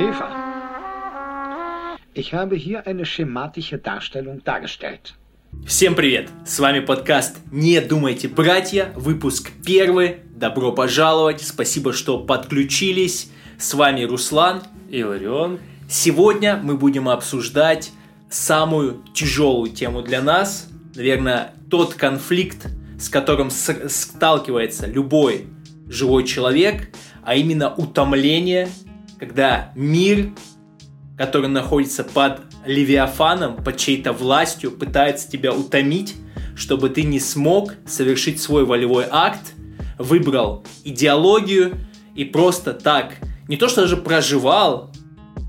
Eva, ich habe hier eine schematische Darstellung dargestellt. Всем привет! С вами подкаст «Не думайте, братья», выпуск первый. Добро пожаловать, спасибо, что подключились. С вами Руслан и Ларион. Сегодня мы будем обсуждать самую тяжелую тему для нас, наверное, тот конфликт, с которым сталкивается любой живой человек, а именно утомление, когда мир, который находится под Левиафаном, под чьей-то властью, пытается тебя утомить, чтобы ты не смог совершить свой волевой акт, выбрал идеологию и просто так, не то что даже проживал,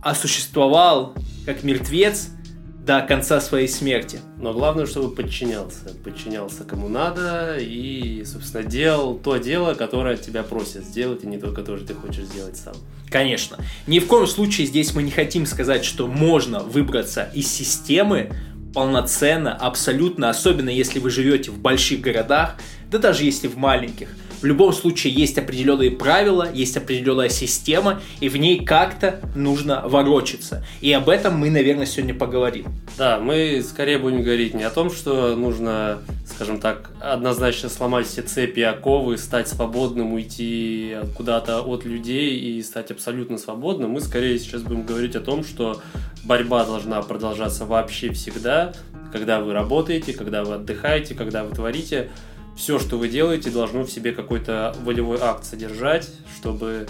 а существовал как мертвец – до конца своей смерти. Но главное, чтобы подчинялся. Подчинялся кому надо и, собственно, делал то дело, которое тебя просят сделать, и не то, которое ты хочешь сделать сам. Конечно. Ни в коем случае здесь мы не хотим сказать, что можно выбраться из системы полноценно, абсолютно, особенно если вы живете в больших городах, да даже если в маленьких. В любом случае есть определенные правила, есть определенная система, и в ней как-то нужно ворочаться. И об этом мы, наверное, сегодня поговорим. Да, мы скорее будем говорить не о том, что нужно, скажем так, однозначно сломать все цепи оковы, стать свободным, уйти куда-то от людей и стать абсолютно свободным. Мы скорее сейчас будем говорить о том, что борьба должна продолжаться вообще всегда, когда вы работаете, когда вы отдыхаете, когда вы творите все, что вы делаете, должно в себе какой-то волевой акт содержать, чтобы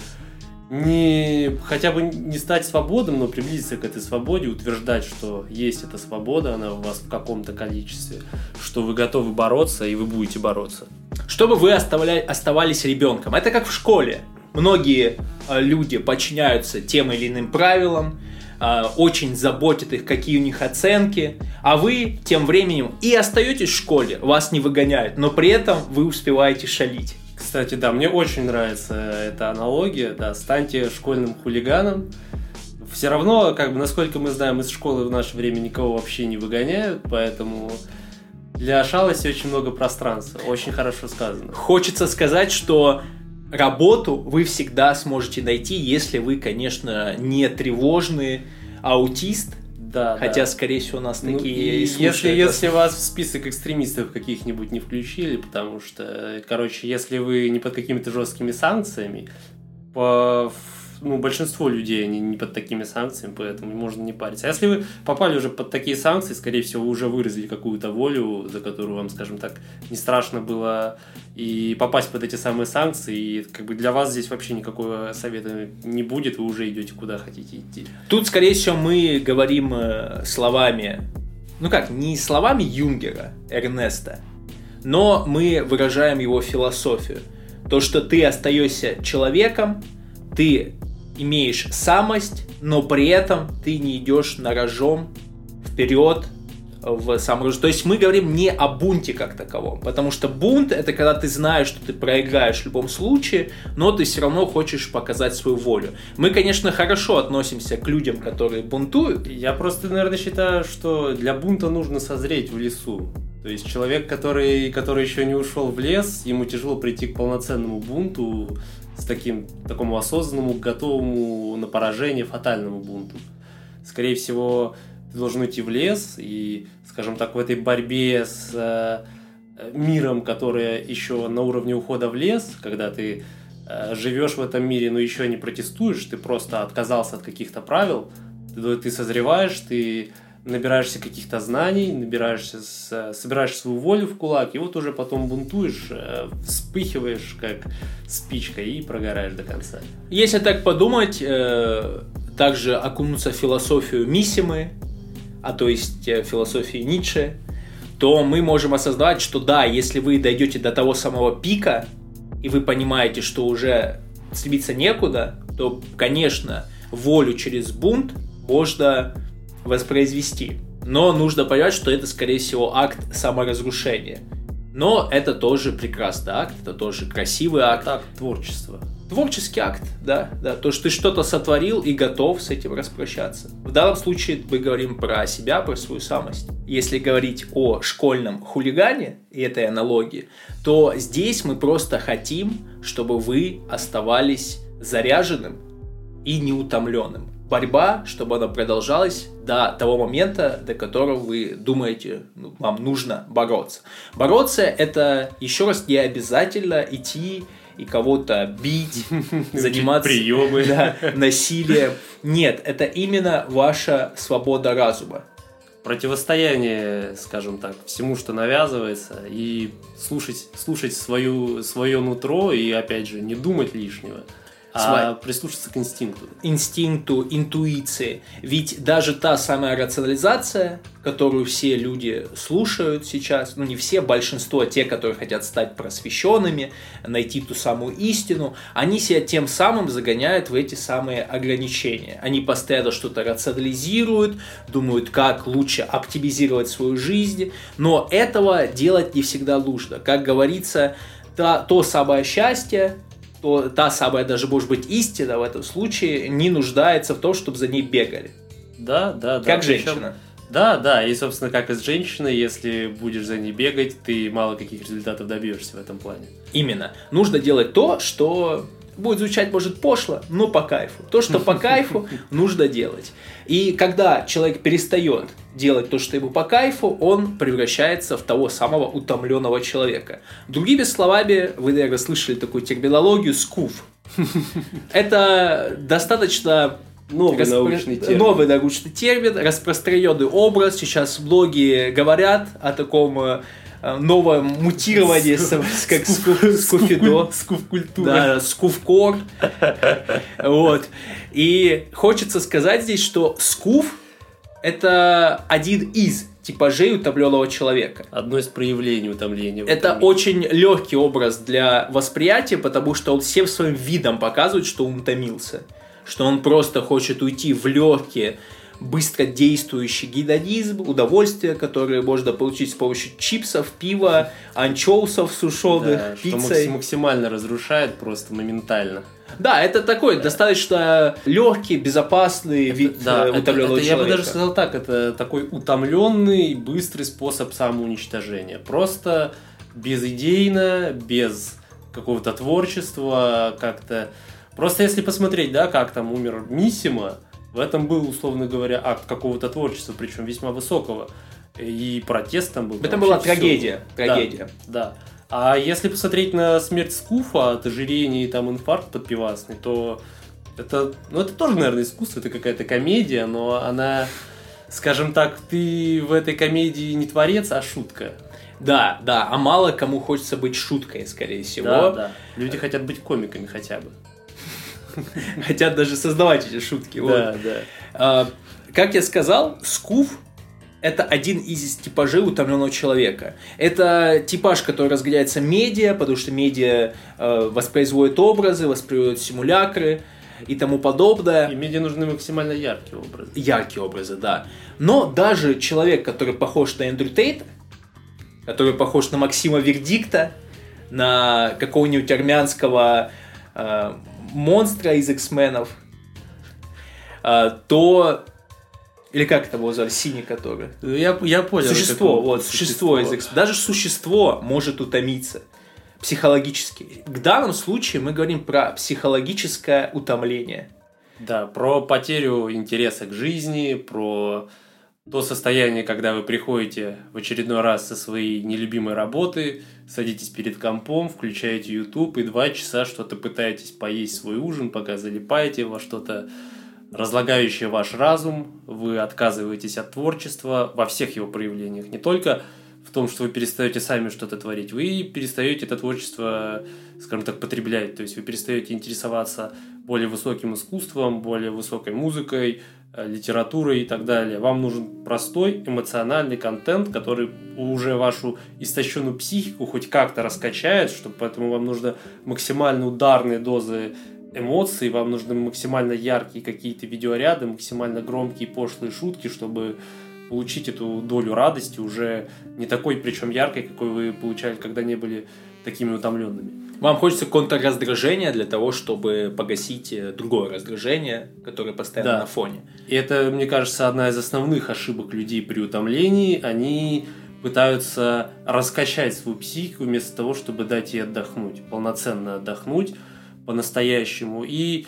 не хотя бы не стать свободным, но приблизиться к этой свободе, утверждать, что есть эта свобода, она у вас в каком-то количестве, что вы готовы бороться и вы будете бороться. Чтобы вы оставляли, оставались ребенком. Это как в школе. Многие э, люди подчиняются тем или иным правилам, а, очень заботит их, какие у них оценки, а вы тем временем и остаетесь в школе, вас не выгоняют, но при этом вы успеваете шалить. Кстати, да, мне очень нравится эта аналогия, да, станьте школьным хулиганом, все равно, как бы, насколько мы знаем, из школы в наше время никого вообще не выгоняют, поэтому для шалости очень много пространства. Очень хорошо сказано. Хочется сказать, что работу вы всегда сможете найти, если вы, конечно, не тревожный аутист, да, Хотя, да. скорее всего, у нас ну, такие и Если, если вас в список экстремистов каких-нибудь не включили, потому что, короче, если вы не под какими-то жесткими санкциями, по ну, большинство людей, они не под такими санкциями, поэтому можно не париться. А если вы попали уже под такие санкции, скорее всего, вы уже выразили какую-то волю, за которую вам, скажем так, не страшно было и попасть под эти самые санкции, и как бы для вас здесь вообще никакого совета не будет, вы уже идете куда хотите идти. Тут, скорее всего, мы говорим э, словами, ну как, не словами Юнгера, Эрнеста, но мы выражаем его философию. То, что ты остаешься человеком, ты имеешь самость, но при этом ты не идешь на рожом вперед в сам То есть мы говорим не о бунте как таковом, потому что бунт это когда ты знаешь, что ты проиграешь в любом случае, но ты все равно хочешь показать свою волю. Мы, конечно, хорошо относимся к людям, которые бунтуют. Я просто, наверное, считаю, что для бунта нужно созреть в лесу. То есть человек, который, который еще не ушел в лес, ему тяжело прийти к полноценному бунту, с таким, такому осознанному, готовому на поражение фатальному бунту. Скорее всего, ты должен уйти в лес и, скажем так, в этой борьбе с э, миром, который еще на уровне ухода в лес, когда ты э, живешь в этом мире, но еще не протестуешь, ты просто отказался от каких-то правил, ты, ты созреваешь, ты набираешься каких-то знаний, набираешься, собираешь свою волю в кулак, и вот уже потом бунтуешь, э, вспыхиваешь как спичка и прогораешь до конца. Если так подумать, э, также окунуться в философию Миссимы, а то есть э, философии Ницше, то мы можем осознать, что да, если вы дойдете до того самого пика, и вы понимаете, что уже стремиться некуда, то, конечно, волю через бунт можно воспроизвести. Но нужно понять, что это, скорее всего, акт саморазрушения. Но это тоже прекрасный акт, это тоже красивый акт. Акт творчества. Творческий акт, да, да. То, что ты что-то сотворил и готов с этим распрощаться. В данном случае мы говорим про себя, про свою самость. Если говорить о школьном хулигане и этой аналогии, то здесь мы просто хотим, чтобы вы оставались заряженным и неутомленным борьба, чтобы она продолжалась до того момента, до которого вы думаете, ну, вам нужно бороться. Бороться это еще раз не обязательно идти и кого-то бить, заниматься приемы. да, насилием. Нет, это именно ваша свобода разума. Противостояние, скажем так, всему, что навязывается, и слушать, слушать свою, свое нутро и, опять же, не думать лишнего а прислушаться к инстинкту. Инстинкту, интуиции. Ведь даже та самая рационализация, которую все люди слушают сейчас, ну не все, большинство, те, которые хотят стать просвещенными, найти ту самую истину, они себя тем самым загоняют в эти самые ограничения. Они постоянно что-то рационализируют, думают, как лучше оптимизировать свою жизнь, но этого делать не всегда нужно. Как говорится, то, то самое счастье, то та самая даже, может быть, истина в этом случае не нуждается в том, чтобы за ней бегали. Да, да, да. Как женщина. Причем, да, да, и, собственно, как и с женщиной, если будешь за ней бегать, ты мало каких результатов добьешься в этом плане. Именно. Нужно делать то, что будет звучать, может, пошло, но по кайфу. То, что по кайфу, нужно делать. И когда человек перестает делать то, что ему по кайфу, он превращается в того самого утомленного человека. Другими словами, вы, наверное, слышали такую терминологию «скуф». Это достаточно Новый распро... научный термин. Новый научный термин, распространенный образ. Сейчас многие говорят о таком Э, новое мутирование, как скуфидо. Скуф-культура. Да, скуфкор. Вот. И хочется сказать здесь, что скуф – это один из типажей утомленного человека. Одно из проявлений утомления. Это очень легкий образ для восприятия, потому что он всем своим видом показывает, что он утомился. Что он просто хочет уйти в легкие, быстродействующий гедонизм, удовольствие, которое можно получить с помощью чипсов, пива, анчоусов сушеных, да, пиццы. Что максимально разрушает просто моментально. Да, это такой достаточно легкий, безопасный это, вид да, э, утомленного это, это, человека. Я бы даже сказал так, это такой утомленный, быстрый способ самоуничтожения. Просто безидейно, без какого-то творчества, как-то... Просто если посмотреть, да, как там умер Миссима, в этом был, условно говоря, акт какого-то творчества, причем весьма высокого. И протест там был. Это была трагедия. Все. Трагедия. Да, да. А если посмотреть на смерть Скуфа от ожирения и там инфаркт подпивасный, то это, ну, это тоже, наверное, искусство, это какая-то комедия, но она, скажем так, ты в этой комедии не творец, а шутка. Да, да, а мало кому хочется быть шуткой, скорее всего. Да, да. Люди хотят быть комиками хотя бы. Хотят даже создавать эти шутки. Да, да. А, как я сказал, скуф это один из типажей утомленного человека. Это типаж, который разгоняется медиа, потому что медиа э, воспроизводит образы, воспроизводит симулякры и тому подобное. И медиа нужны максимально яркие образы. Яркие образы, да. Но даже человек, который похож на Эндрю Тейта, который похож на Максима Вердикта, на какого-нибудь армянского э, монстра из X-менов, а, то или как это его звали? Синий который. Я, я понял. Существо, вот, существо, существо из X. Даже существо может утомиться психологически. В данном случае мы говорим про психологическое утомление. Да, про потерю интереса к жизни, про то состояние, когда вы приходите в очередной раз со своей нелюбимой работы, садитесь перед компом, включаете YouTube и два часа что-то пытаетесь поесть свой ужин, пока залипаете во что-то разлагающее ваш разум, вы отказываетесь от творчества во всех его проявлениях, не только в том, что вы перестаете сами что-то творить, вы перестаете это творчество, скажем так, потреблять, то есть вы перестаете интересоваться более высоким искусством, более высокой музыкой, Э, литературой и так далее. Вам нужен простой эмоциональный контент, который уже вашу истощенную психику хоть как-то раскачает, чтобы поэтому вам нужно максимально ударные дозы эмоций, вам нужны максимально яркие какие-то видеоряды, максимально громкие пошлые шутки, чтобы получить эту долю радости уже не такой, причем яркой, какой вы получали, когда не были такими утомленными. Вам хочется контрраздражения для того, чтобы погасить э, другое раздражение, которое постоянно да. на фоне. И это, мне кажется, одна из основных ошибок людей при утомлении. Они пытаются раскачать свою психику вместо того, чтобы дать ей отдохнуть, полноценно отдохнуть по-настоящему. И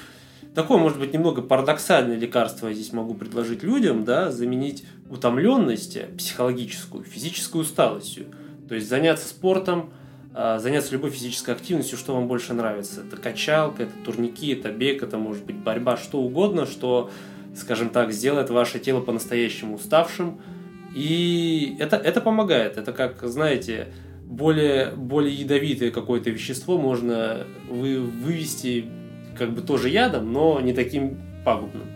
такое, может быть, немного парадоксальное лекарство я здесь могу предложить людям, да, заменить утомленность психологическую, физическую усталостью. То есть заняться спортом, заняться любой физической активностью, что вам больше нравится. Это качалка, это турники, это бег, это может быть борьба, что угодно, что, скажем так, сделает ваше тело по-настоящему уставшим. И это, это помогает. Это как, знаете, более, более ядовитое какое-то вещество можно вы, вывести как бы тоже ядом, но не таким пагубным.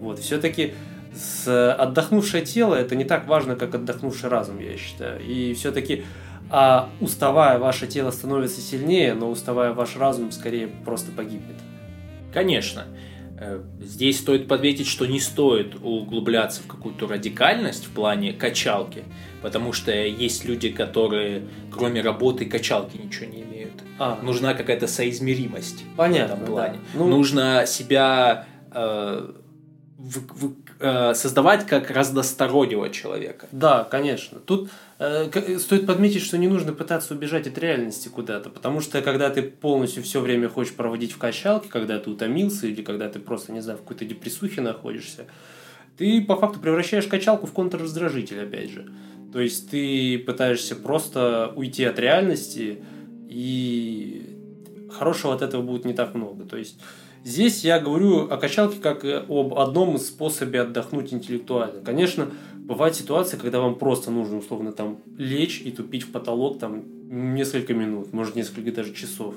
Вот, все-таки с отдохнувшее тело это не так важно, как отдохнувший разум, я считаю. И все-таки а уставая, ваше тело становится сильнее, но уставая, ваш разум скорее просто погибнет. Конечно. Э, здесь стоит подметить, что не стоит углубляться в какую-то радикальность в плане качалки, потому что есть люди, которые кроме работы качалки ничего не имеют. А. Нужна какая-то соизмеримость Понятно, в этом плане. Да. Ну... Нужно себя э, в, в, э, создавать как разностороннего человека. Да, конечно. Тут Э, стоит подметить, что не нужно пытаться убежать от реальности куда-то, потому что когда ты полностью все время хочешь проводить в качалке, когда ты утомился или когда ты просто, не знаю, в какой-то депрессухе находишься, ты по факту превращаешь качалку в контрраздражитель, опять же. То есть ты пытаешься просто уйти от реальности, и хорошего от этого будет не так много. То есть здесь я говорю о качалке как об одном из способе отдохнуть интеллектуально. Конечно, Бывают ситуации, когда вам просто нужно условно там лечь и тупить в потолок там несколько минут, может несколько даже часов.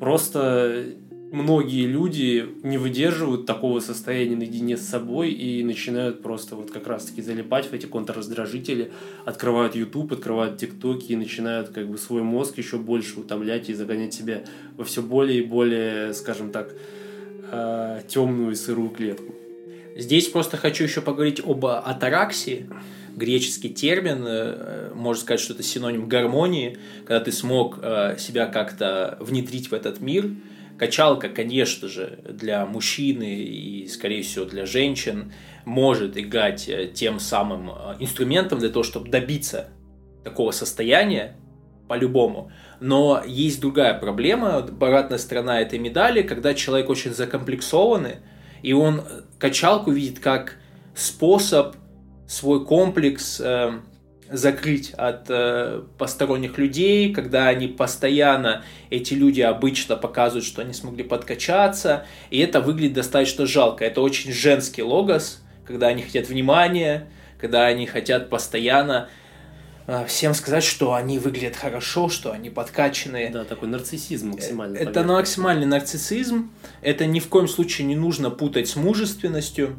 Просто многие люди не выдерживают такого состояния наедине с собой и начинают просто вот как раз-таки залипать в эти контрраздражители, открывают YouTube, открывают TikTok и начинают как бы свой мозг еще больше утомлять и загонять себя во все более и более, скажем так, э, темную сырую клетку. Здесь просто хочу еще поговорить об атараксии. Греческий термин, э, можно сказать, что это синоним гармонии, когда ты смог э, себя как-то внедрить в этот мир. Качалка, конечно же, для мужчины и, скорее всего, для женщин может играть э, тем самым инструментом для того, чтобы добиться такого состояния, по-любому. Но есть другая проблема, обратная сторона этой медали, когда человек очень закомплексованный, и он качалку видит как способ свой комплекс э, закрыть от э, посторонних людей, когда они постоянно, эти люди обычно показывают, что они смогли подкачаться, и это выглядит достаточно жалко. Это очень женский логос, когда они хотят внимания, когда они хотят постоянно всем сказать, что они выглядят хорошо, что они подкачанные. Да, такой нарциссизм максимальный. Это поверх. максимальный нарциссизм. Это ни в коем случае не нужно путать с мужественностью.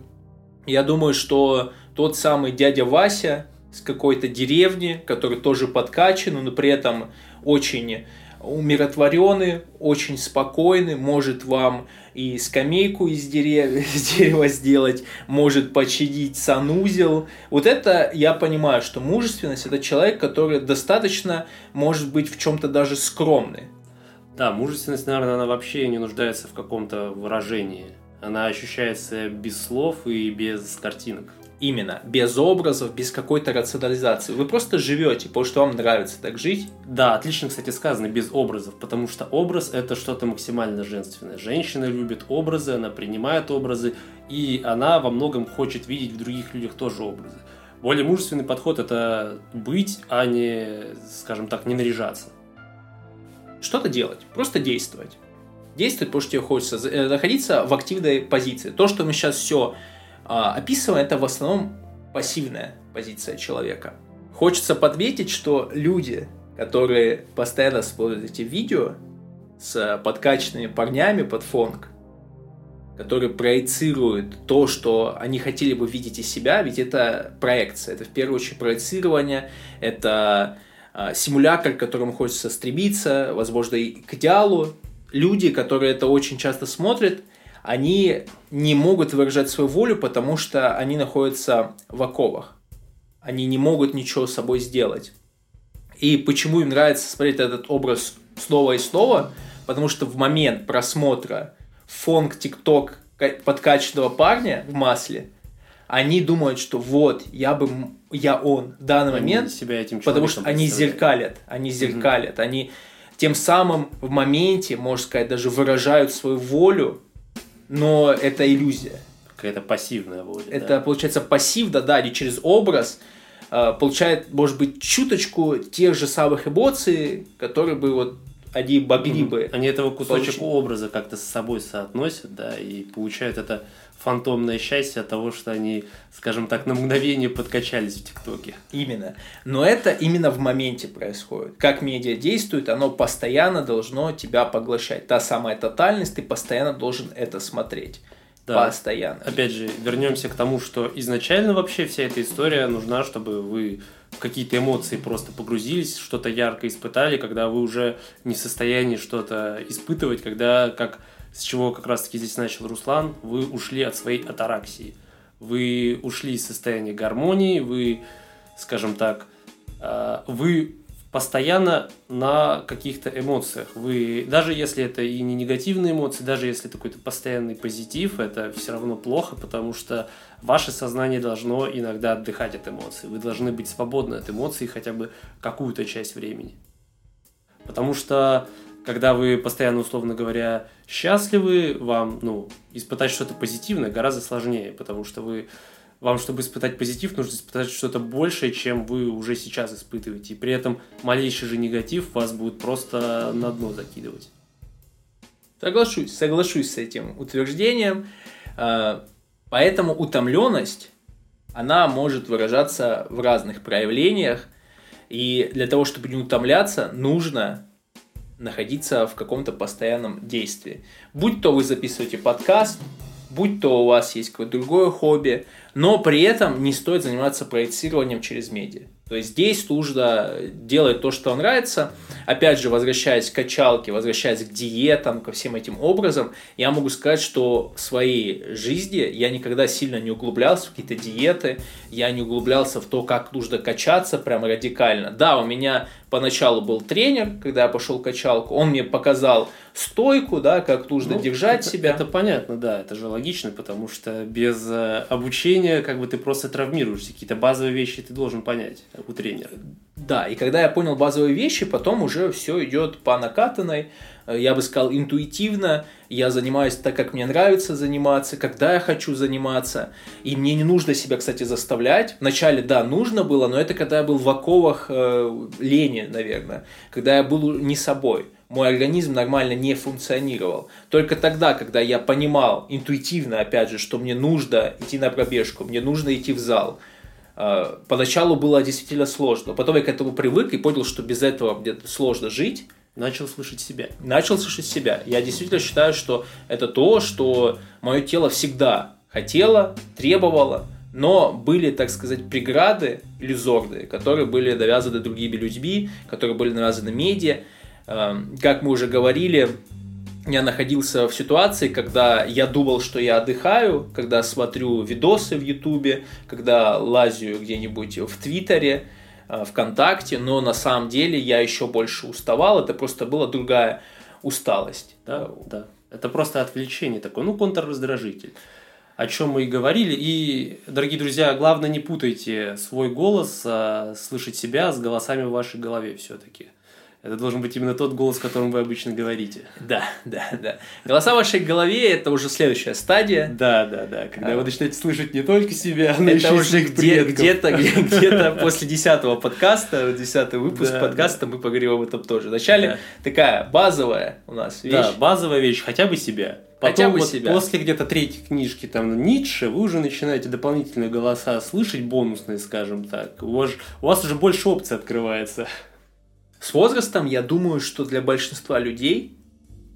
Я думаю, что тот самый дядя Вася с какой-то деревни, который тоже подкачан, но при этом очень умиротворенный, очень спокойный, может вам и скамейку из дерева, из дерева сделать, может починить санузел. Вот это я понимаю, что мужественность это человек, который достаточно может быть в чем-то даже скромный. Да, мужественность, наверное, она вообще не нуждается в каком-то выражении. Она ощущается без слов и без картинок. Именно, без образов, без какой-то рационализации. Вы просто живете, потому что вам нравится так жить. Да, отлично, кстати, сказано, без образов, потому что образ это что-то максимально женственное. Женщина любит образы, она принимает образы, и она во многом хочет видеть в других людях тоже образы. Более мужественный подход это быть, а не, скажем так, не наряжаться. Что-то делать, просто действовать. Действовать, потому что тебе хочется э, находиться в активной позиции. То, что мы сейчас все описывая, это в основном пассивная позиция человека. Хочется подметить, что люди, которые постоянно смотрят эти видео с подкачанными парнями под фонг, которые проецируют то, что они хотели бы видеть из себя, ведь это проекция, это в первую очередь проецирование, это э, симулятор, к которому хочется стремиться, возможно, и к идеалу. Люди, которые это очень часто смотрят, они не могут выражать свою волю, потому что они находятся в оковах. Они не могут ничего с собой сделать. И почему им нравится смотреть этот образ снова и снова? Потому что в момент просмотра фонг ТикТок подкачанного парня в масле, они думают, что вот, я бы, я он в данный они момент, себя этим потому что они зеркалят, они зеркалят, mm-hmm. они тем самым в моменте, можно сказать, даже выражают свою волю но это иллюзия. Какая-то пассивная воля. Это да. получается пассив, да, да, или через образ э, получает, может быть, чуточку тех же самых эмоций, которые бы вот они могли бы. Они этого кусочек получить. образа как-то с собой соотносят, да, и получают это фантомное счастье от того, что они, скажем так, на мгновение подкачались в ТикТоке. Именно. Но это именно в моменте происходит. Как медиа действует, оно постоянно должно тебя поглощать. Та самая тотальность, ты постоянно должен это смотреть. Да. Постоянно. Опять же, вернемся к тому, что изначально вообще вся эта история нужна, чтобы вы в какие-то эмоции просто погрузились, что-то ярко испытали, когда вы уже не в состоянии что-то испытывать, когда, как с чего как раз-таки здесь начал Руслан, вы ушли от своей атараксии. Вы ушли из состояния гармонии, вы, скажем так, э, вы постоянно на каких-то эмоциях. Вы, даже если это и не негативные эмоции, даже если это какой-то постоянный позитив, это все равно плохо, потому что ваше сознание должно иногда отдыхать от эмоций. Вы должны быть свободны от эмоций хотя бы какую-то часть времени. Потому что когда вы постоянно, условно говоря, счастливы, вам, ну, испытать что-то позитивное гораздо сложнее, потому что вы вам, чтобы испытать позитив, нужно испытать что-то большее, чем вы уже сейчас испытываете. И при этом малейший же негатив вас будет просто на дно закидывать. Соглашусь, соглашусь с этим утверждением. А, Поэтому утомленность, она может выражаться в разных проявлениях. И для того, чтобы не утомляться, нужно находиться в каком-то постоянном действии. Будь то вы записываете подкаст, будь то у вас есть какое-то другое хобби, но при этом не стоит заниматься проецированием через медиа. То есть здесь нужно делать то, что нравится. Опять же, возвращаясь к качалке, возвращаясь к диетам, ко всем этим образом, я могу сказать, что в своей жизни я никогда сильно не углублялся в какие-то диеты, я не углублялся в то, как нужно качаться прямо радикально. Да, у меня поначалу был тренер, когда я пошел в качалку, он мне показал стойку, да, как нужно Ну, держать это, себя. Это понятно, да, это же логично, потому что без э, обучения как бы ты просто травмируешься. Какие-то базовые вещи ты должен понять у тренера. Да, и когда я понял базовые вещи, потом уже все идет по накатанной, Э, я бы сказал, интуитивно, я занимаюсь так, как мне нравится заниматься, когда я хочу заниматься, и мне не нужно себя, кстати, заставлять. Вначале, да, нужно было, но это когда я был в оковах э, лени, наверное, когда я был не собой. Мой организм нормально не функционировал. Только тогда, когда я понимал интуитивно, опять же, что мне нужно идти на пробежку, мне нужно идти в зал, Поначалу было действительно сложно. Потом я к этому привык и понял, что без этого мне сложно жить. Начал слышать себя. Начал слышать себя. Я действительно считаю, что это то, что мое тело всегда хотело, требовало, но были, так сказать, преграды иллюзорные, которые были навязаны другими людьми, которые были навязаны медиа. Э, Как мы уже говорили, я находился в ситуации, когда я думал, что я отдыхаю, когда смотрю видосы в Ютубе, когда лазю где-нибудь в Твиттере, э, ВКонтакте, но на самом деле я еще больше уставал, это просто была другая усталость. Да, да. Это просто отвлечение такое, ну, контрраздражитель. О чем мы и говорили. И, дорогие друзья, главное, не путайте свой голос, а слышать себя с голосами в вашей голове все-таки. Это должен быть именно тот голос, которым вы обычно говорите. Да, да, да. Голоса в вашей голове – это уже следующая стадия. Да, да, да. Когда А. вы начинаете слышать не только себя, но Это еще уже где, где-то, где- где-то после десятого подкаста, десятый выпуск Да, подкаста, мы поговорим об этом тоже. Вначале Да. такая базовая у нас вещь. Да, базовая вещь, хотя бы себя. Потом Хотя бы вот себя. после где-то третьей книжки там Ницше вы уже начинаете дополнительные голоса слышать, бонусные, скажем так. У вас, у вас уже больше опций открывается. С возрастом я думаю, что для большинства людей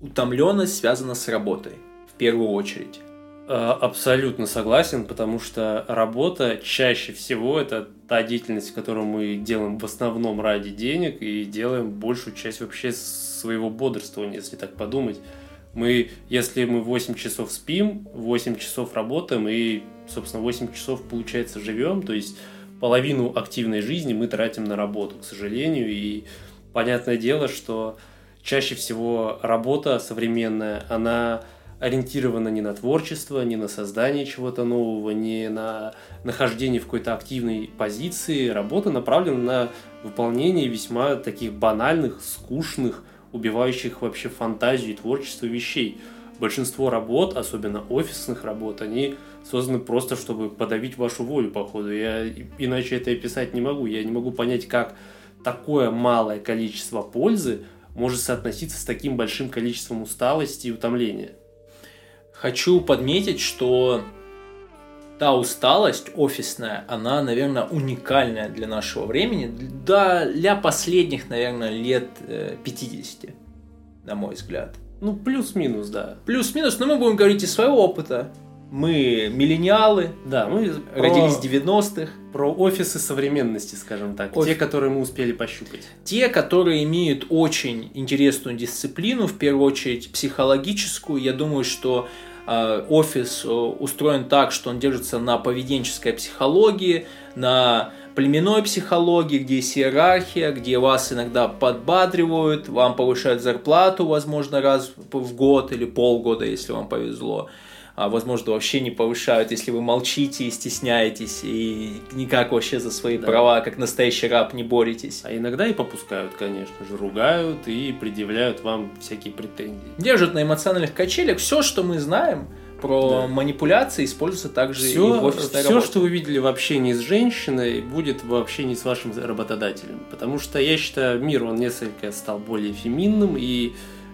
утомленность связана с работой в первую очередь. Э, Абсолютно согласен, потому что работа чаще всего это та деятельность, которую мы делаем в основном ради денег и делаем большую часть вообще своего бодрствования, если так подумать. Мы, если мы 8 часов спим, 8 часов работаем и, собственно, 8 часов, получается, живем, то есть половину активной жизни мы тратим на работу, к сожалению, и понятное дело, что чаще всего работа современная, она ориентирована не на творчество, не на создание чего-то нового, не на нахождение в какой-то активной позиции. Работа направлена на выполнение весьма таких банальных, скучных, убивающих вообще фантазию и творчество вещей. большинство работ, особенно офисных работ, они созданы просто, чтобы подавить вашу волю, походу. Я иначе это описать не могу. Я не могу понять, как такое малое количество пользы может соотноситься с таким большим количеством усталости и утомления. Хочу подметить, что та усталость офисная, она, наверное, уникальная для нашего времени, да, для последних, наверное, лет 50, э, на мой взгляд. Ну, плюс-минус, да. Плюс-минус, но мы будем говорить из своего опыта. Мы миллениалы, да, мы родились в 90-х. Про офисы современности, скажем так. Оф... Те, которые мы успели пощупать. Те, которые имеют очень интересную дисциплину, в первую очередь психологическую. Я думаю, что э, офис э, устроен так, что он держится на поведенческой психологии, на племенной психологии, где есть иерархия, где вас иногда подбадривают, вам повышают зарплату, возможно, раз в год или полгода, если вам повезло а возможно, вообще не повышают, если вы молчите и стесняетесь, и никак вообще за свои да. права, как настоящий раб, не боретесь. А иногда и попускают, конечно же, ругают и предъявляют вам всякие претензии. Держат на эмоциональных качелях все, что мы знаем, про да. манипуляции используется также все, и в офисной Все, работе. что вы видели в общении с женщиной, будет в общении с вашим работодателем. Потому что я считаю, мир, он несколько стал более феминным, и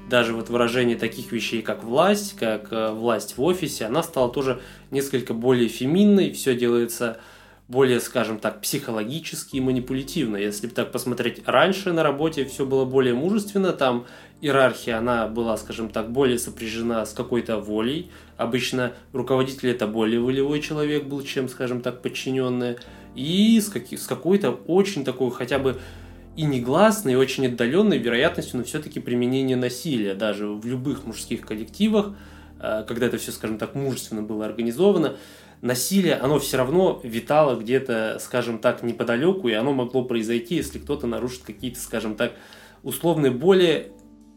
даже вот выражение таких вещей, как власть, как э, власть в офисе, она стала тоже несколько более феминной, все делается более, скажем так, психологически и манипулятивно. Если так посмотреть, раньше на работе все было более мужественно, там иерархия, она была, скажем так, более сопряжена с какой-то волей. Обычно руководитель это более волевой человек был, чем, скажем так, подчиненный. И с какой-то очень такой хотя бы и негласной, и очень отдаленной вероятностью, но все-таки применение насилия даже в любых мужских коллективах, э, когда это все, скажем так, мужественно было организовано, насилие, оно все равно витало где-то, скажем так, неподалеку, и оно могло произойти, если кто-то нарушит какие-то, скажем так, условные, более,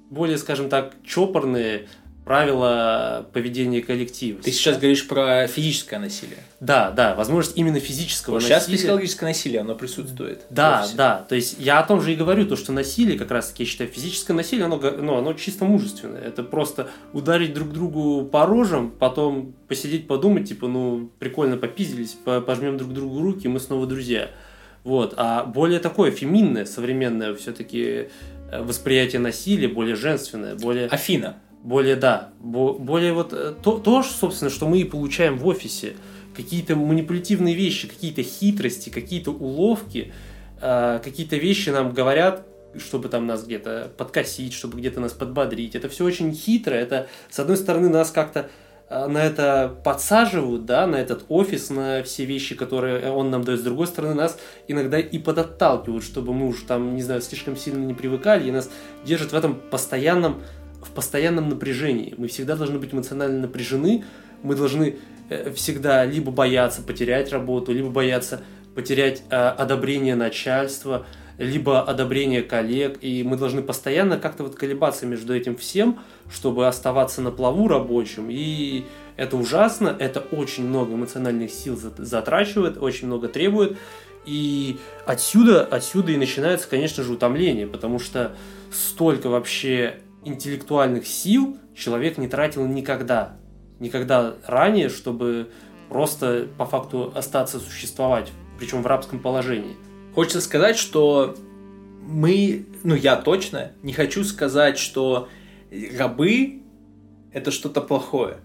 более, скажем так, чопорные правила поведения коллектива. Ты сейчас говоришь про физическое насилие. Да, да, возможность именно физического вот насилия. Сейчас психологическое насилие, оно присутствует. Да, да, то есть я о том же и говорю, то, что насилие, как раз таки, я считаю, физическое насилие, оно, ну, оно чисто мужественное. Это просто ударить друг другу по рожам, потом посидеть, подумать, типа, ну, прикольно попиздились, пожмем друг другу руки, мы снова друзья. Вот. А более такое феминное, современное все-таки э, восприятие насилия, более женственное, более... Афина более, да, более вот э, то, то, собственно, что мы и получаем в офисе. Какие-то манипулятивные вещи, какие-то хитрости, какие-то уловки, э, какие-то вещи нам говорят, чтобы там нас где-то подкосить, чтобы где-то нас подбодрить. Это все очень хитро. Это, с одной стороны, нас как-то э, на это подсаживают, да, на этот офис, на все вещи, которые он нам дает. С другой стороны, нас иногда и подотталкивают, чтобы мы уж там, не знаю, слишком сильно не привыкали, и нас держат в этом постоянном в постоянном напряжении. Мы всегда должны быть эмоционально напряжены, мы должны э, всегда либо бояться потерять работу, либо бояться потерять э, одобрение начальства, либо одобрение коллег, и мы должны постоянно как-то вот колебаться между этим всем, чтобы оставаться на плаву рабочим, и это ужасно, это очень много эмоциональных сил затрачивает, очень много требует, и отсюда, отсюда и начинается, конечно же, утомление, потому что столько вообще интеллектуальных сил человек не тратил никогда. Никогда ранее, чтобы просто по факту остаться существовать, причем в рабском положении. Хочется сказать, что мы, ну я точно, не хочу сказать, что рабы это что-то плохое.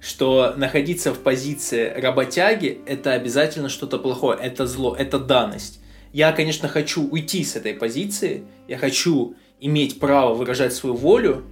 Что находиться в позиции работяги это обязательно что-то плохое, это зло, это данность. Я, конечно, хочу уйти с этой позиции, я хочу иметь право выражать свою волю,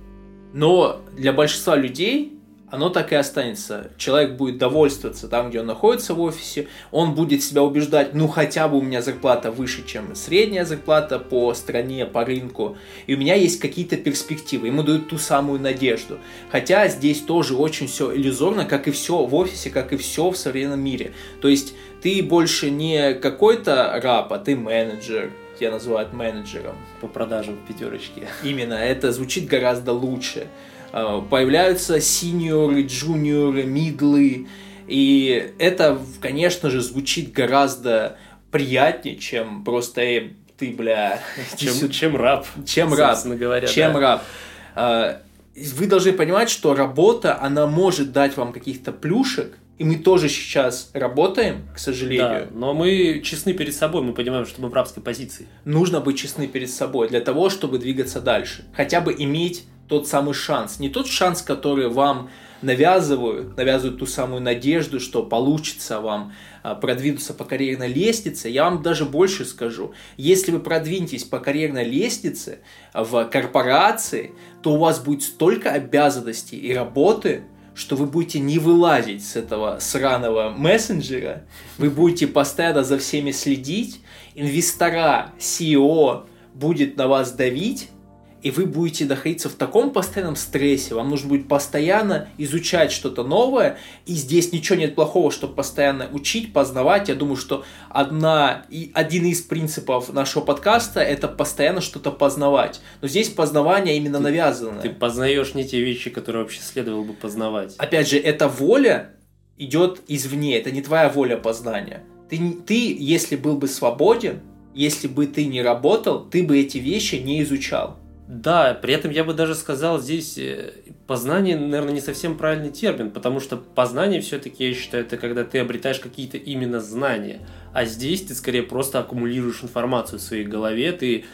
но для большинства людей оно так и останется. Человек будет довольствоваться там, где он находится в офисе, он будет себя убеждать, ну хотя бы у меня зарплата выше, чем средняя зарплата по стране, по рынку, и у меня есть какие-то перспективы, ему дают ту самую надежду. Хотя здесь тоже очень все иллюзорно, как и все в офисе, как и все в современном мире. То есть ты больше не какой-то раб, а ты менеджер, тебя называют менеджером. По продажам в пятерочке. Именно, это звучит гораздо лучше. А, появляются синьоры, джуниоры, мидлы, и это, конечно же, звучит гораздо приятнее, чем просто э, ты, бля... Чем, чем раб. Чем раб. Говоря, чем да. раб. А, вы должны понимать, что работа, она может дать вам каких-то плюшек, и мы тоже сейчас работаем, к сожалению. Да, но мы честны перед собой, мы понимаем, что мы в рабской позиции. Нужно быть честны перед собой для того, чтобы двигаться дальше. Хотя бы иметь тот самый шанс. Не тот шанс, который вам навязывают, навязывают ту самую надежду, что получится вам а, продвинуться по карьерной лестнице. Я вам даже больше скажу. Если вы продвинетесь по карьерной лестнице в корпорации, то у вас будет столько обязанностей и работы, что вы будете не вылазить с этого сраного мессенджера, вы будете постоянно за всеми следить, инвестора, CEO будет на вас давить, и вы будете находиться в таком постоянном стрессе, вам нужно будет постоянно изучать что-то новое, и здесь ничего нет плохого, чтобы постоянно учить, познавать. Я думаю, что одна, и один из принципов нашего подкаста – это постоянно что-то познавать. Но здесь познавание именно ты, навязанное. Ты познаешь не те вещи, которые вообще следовало бы познавать. Опять же, эта воля идет извне, это не твоя воля познания. Ты, ты, если был бы свободен, если бы ты не работал, ты бы эти вещи не изучал. Да, при этом я бы даже сказал, здесь э, познание, наверное, не совсем правильный термин, потому что познание все-таки, я считаю, это когда ты обретаешь какие-то именно знания, а здесь ты скорее просто аккумулируешь информацию в своей голове, ты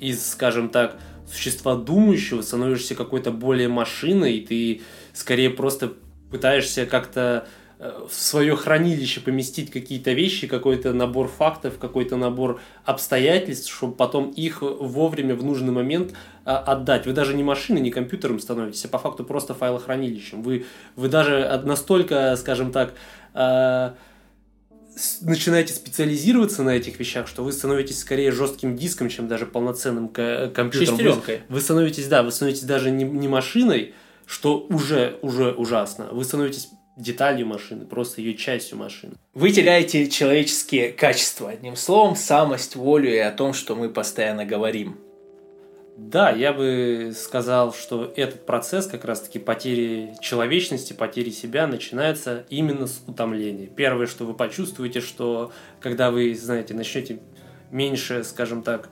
из, скажем так, существа думающего становишься какой-то более машиной, и ты скорее просто пытаешься как-то в свое хранилище поместить какие-то вещи, какой-то набор фактов, какой-то набор обстоятельств, чтобы потом их вовремя в нужный момент а, отдать. Вы даже не машиной, не компьютером становитесь, а по факту просто файлохранилищем. Вы, вы даже настолько, скажем так, а, начинаете специализироваться на этих вещах, что вы становитесь скорее жестким диском, чем даже полноценным компьютером. Вы, вы становитесь, да, вы становитесь даже не, не машиной, что уже, уже ужасно. Вы становитесь деталью машины, просто ее частью машины. Вы теряете человеческие качества, одним словом, самость, волю и о том, что мы постоянно говорим. Да, я бы сказал, что этот процесс как раз-таки потери человечности, потери себя начинается именно с утомления. Первое, что вы почувствуете, что когда вы, знаете, начнете меньше, скажем так,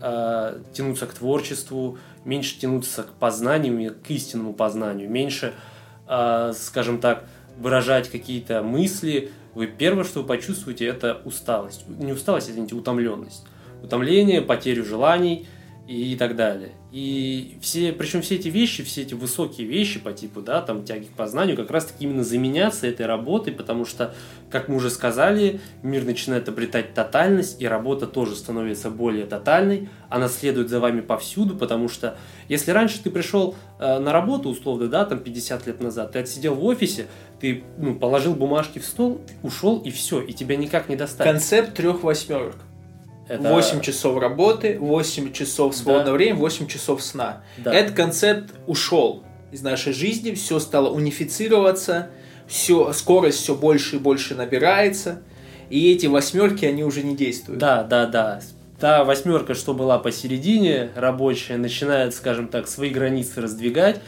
э, тянуться к творчеству, меньше тянуться к познанию, к истинному познанию, меньше, скажем так, выражать какие-то мысли, вы первое, что вы почувствуете, это усталость. Не усталость, извините, утомленность. Утомление, потерю желаний и так далее. И все, причем все эти вещи, все эти высокие вещи по типу, да, там, тяги к познанию, как раз таки именно заменяться этой работой, потому что, как мы уже сказали, мир начинает обретать тотальность, и работа тоже становится более тотальной, она следует за вами повсюду, потому что, если раньше ты пришел э, на работу, условно, да, там, 50 лет назад, ты отсидел в офисе, ты ну, положил бумажки в стол, ушел и все, и тебя никак не достать. Концепт трех восьмерок. Это... 8 часов работы, 8 часов свободного да. времени, 8 часов сна. Да. Этот концепт ушел из нашей жизни, все стало унифицироваться, все, скорость все больше и больше набирается, и эти восьмерки, они уже не действуют. Да, да, да. Та восьмерка, что была посередине, рабочая, начинает, скажем так, свои границы раздвигать,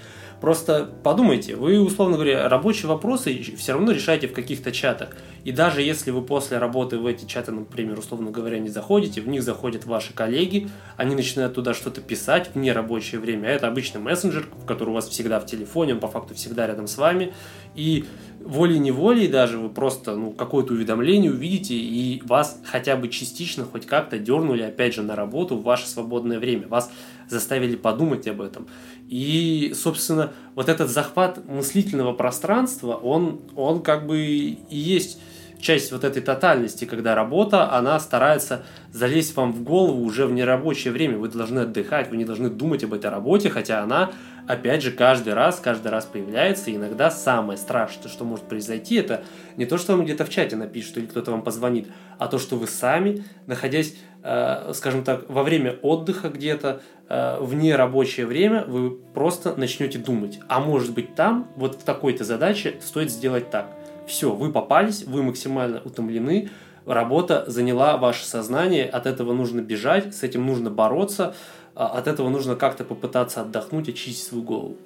Просто подумайте, вы, условно говоря, рабочие вопросы все равно решаете в каких-то чатах. И даже если вы после работы в эти чаты, например, условно говоря, не заходите, в них заходят ваши коллеги, они начинают туда что-то писать в нерабочее время. А это обычный мессенджер, который у вас всегда в телефоне, он по факту всегда рядом с вами. И волей-неволей даже вы просто ну, какое-то уведомление увидите, и вас хотя бы частично хоть как-то дернули, опять же, на работу в ваше свободное время. Вас заставили подумать об этом. И, собственно, вот этот захват мыслительного пространства, он, он как бы и есть часть вот этой тотальности, когда работа, она старается залезть вам в голову уже в нерабочее время. Вы должны отдыхать, вы не должны думать об этой работе, хотя она, опять же, каждый раз, каждый раз появляется. И иногда самое страшное, что может произойти, это не то, что вам где-то в чате напишут или кто-то вам позвонит, а то, что вы сами, находясь, э, скажем так, во время отдыха где-то, э, вне рабочее время, вы просто начнете думать, а может быть там, вот в такой-то задаче стоит сделать так – все, вы попались, вы максимально утомлены, работа заняла ваше сознание, от этого нужно бежать, с этим нужно бороться, от этого нужно как-то попытаться отдохнуть, очистить свою голову.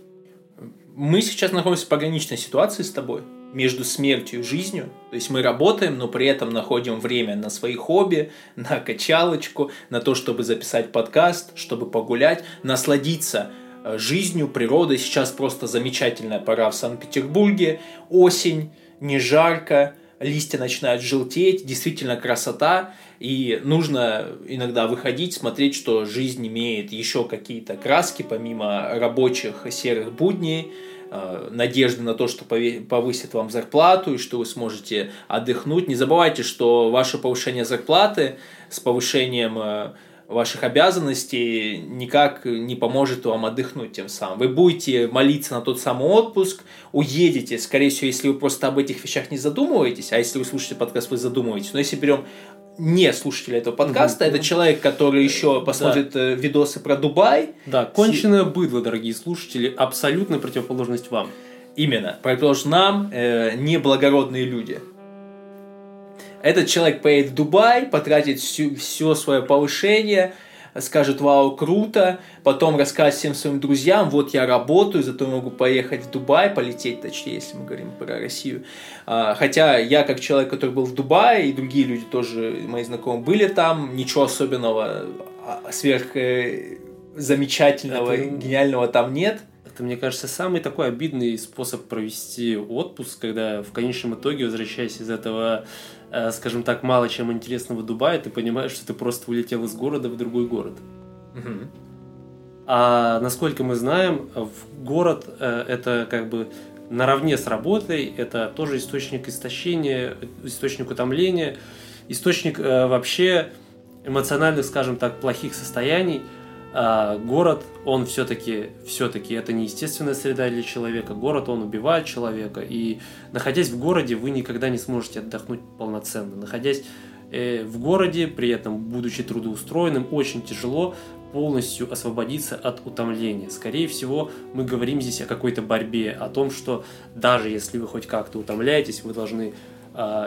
Мы сейчас находимся в пограничной ситуации с тобой между смертью и жизнью. То есть мы работаем, но при этом находим время на свои хобби, на качалочку, на то, чтобы записать подкаст, чтобы погулять, насладиться э, жизнью, природой. Сейчас просто замечательная пора в Санкт-Петербурге. Осень, не жарко, листья начинают желтеть, действительно красота. И нужно иногда выходить, смотреть, что жизнь имеет еще какие-то краски, помимо рабочих серых будней, э, надежды на то, что повысит вам зарплату и что вы сможете отдохнуть. Не забывайте, что ваше повышение зарплаты с повышением э, ваших обязанностей никак не поможет вам отдохнуть тем самым. Вы будете молиться на тот самый отпуск, уедете, скорее всего, если вы просто об этих вещах не задумываетесь, а если вы слушаете подкаст, вы задумываетесь. Но если берем не слушателя этого подкаста, mm-hmm. это человек, который еще посмотрит да. Э, видосы про Дубай. Да, конченое быдло, дорогие слушатели, абсолютно противоположность вам. Именно, противоположность нам, э, неблагородные люди. Этот человек поедет в Дубай, потратит всю, все свое повышение, скажет, вау, круто, потом расскажет всем своим друзьям, вот я работаю, зато могу поехать в Дубай, полететь, точнее, если мы говорим про Россию. А, хотя я, как человек, который был в Дубае, и другие люди тоже, мои знакомые, были там, ничего особенного, а, сверх э, замечательного, Это... гениального там нет. Это, мне кажется, самый такой обидный способ провести отпуск, когда в конечном итоге, возвращаясь из этого скажем так, мало чем интересного Дубая, ты понимаешь, что ты просто улетел из города в другой город. Угу. А насколько мы знаем, в город э, это как бы наравне с работой, это тоже источник истощения, источник утомления, источник э, вообще эмоциональных, скажем так, плохих состояний – а город, он все-таки, все-таки это не естественная среда для человека. Город, он убивает человека. И находясь в городе, вы никогда не сможете отдохнуть полноценно. Находясь э, в городе, при этом будучи трудоустроенным, очень тяжело полностью освободиться от утомления. Скорее всего, мы говорим здесь о какой-то борьбе, о том, что даже если вы хоть как-то утомляетесь, вы должны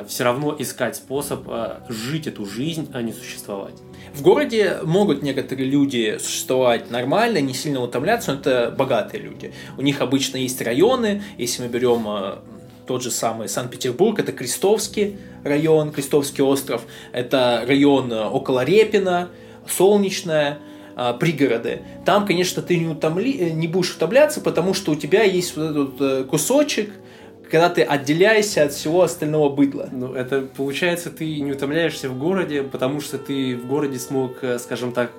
все равно искать способ э, жить эту жизнь, а не существовать. В городе могут некоторые люди существовать нормально, не сильно утомляться, но это богатые люди. У них обычно есть районы, если мы берем э, тот же самый Санкт-Петербург, это Крестовский район, Крестовский остров, это район э, около Репина, Солнечная, э, пригороды. Там, конечно, ты не, утомли, не будешь утомляться, потому что у тебя есть вот этот кусочек, когда ты отделяешься от всего остального быдла. Ну, это получается, ты не утомляешься в городе, потому что ты в городе смог, э, скажем так,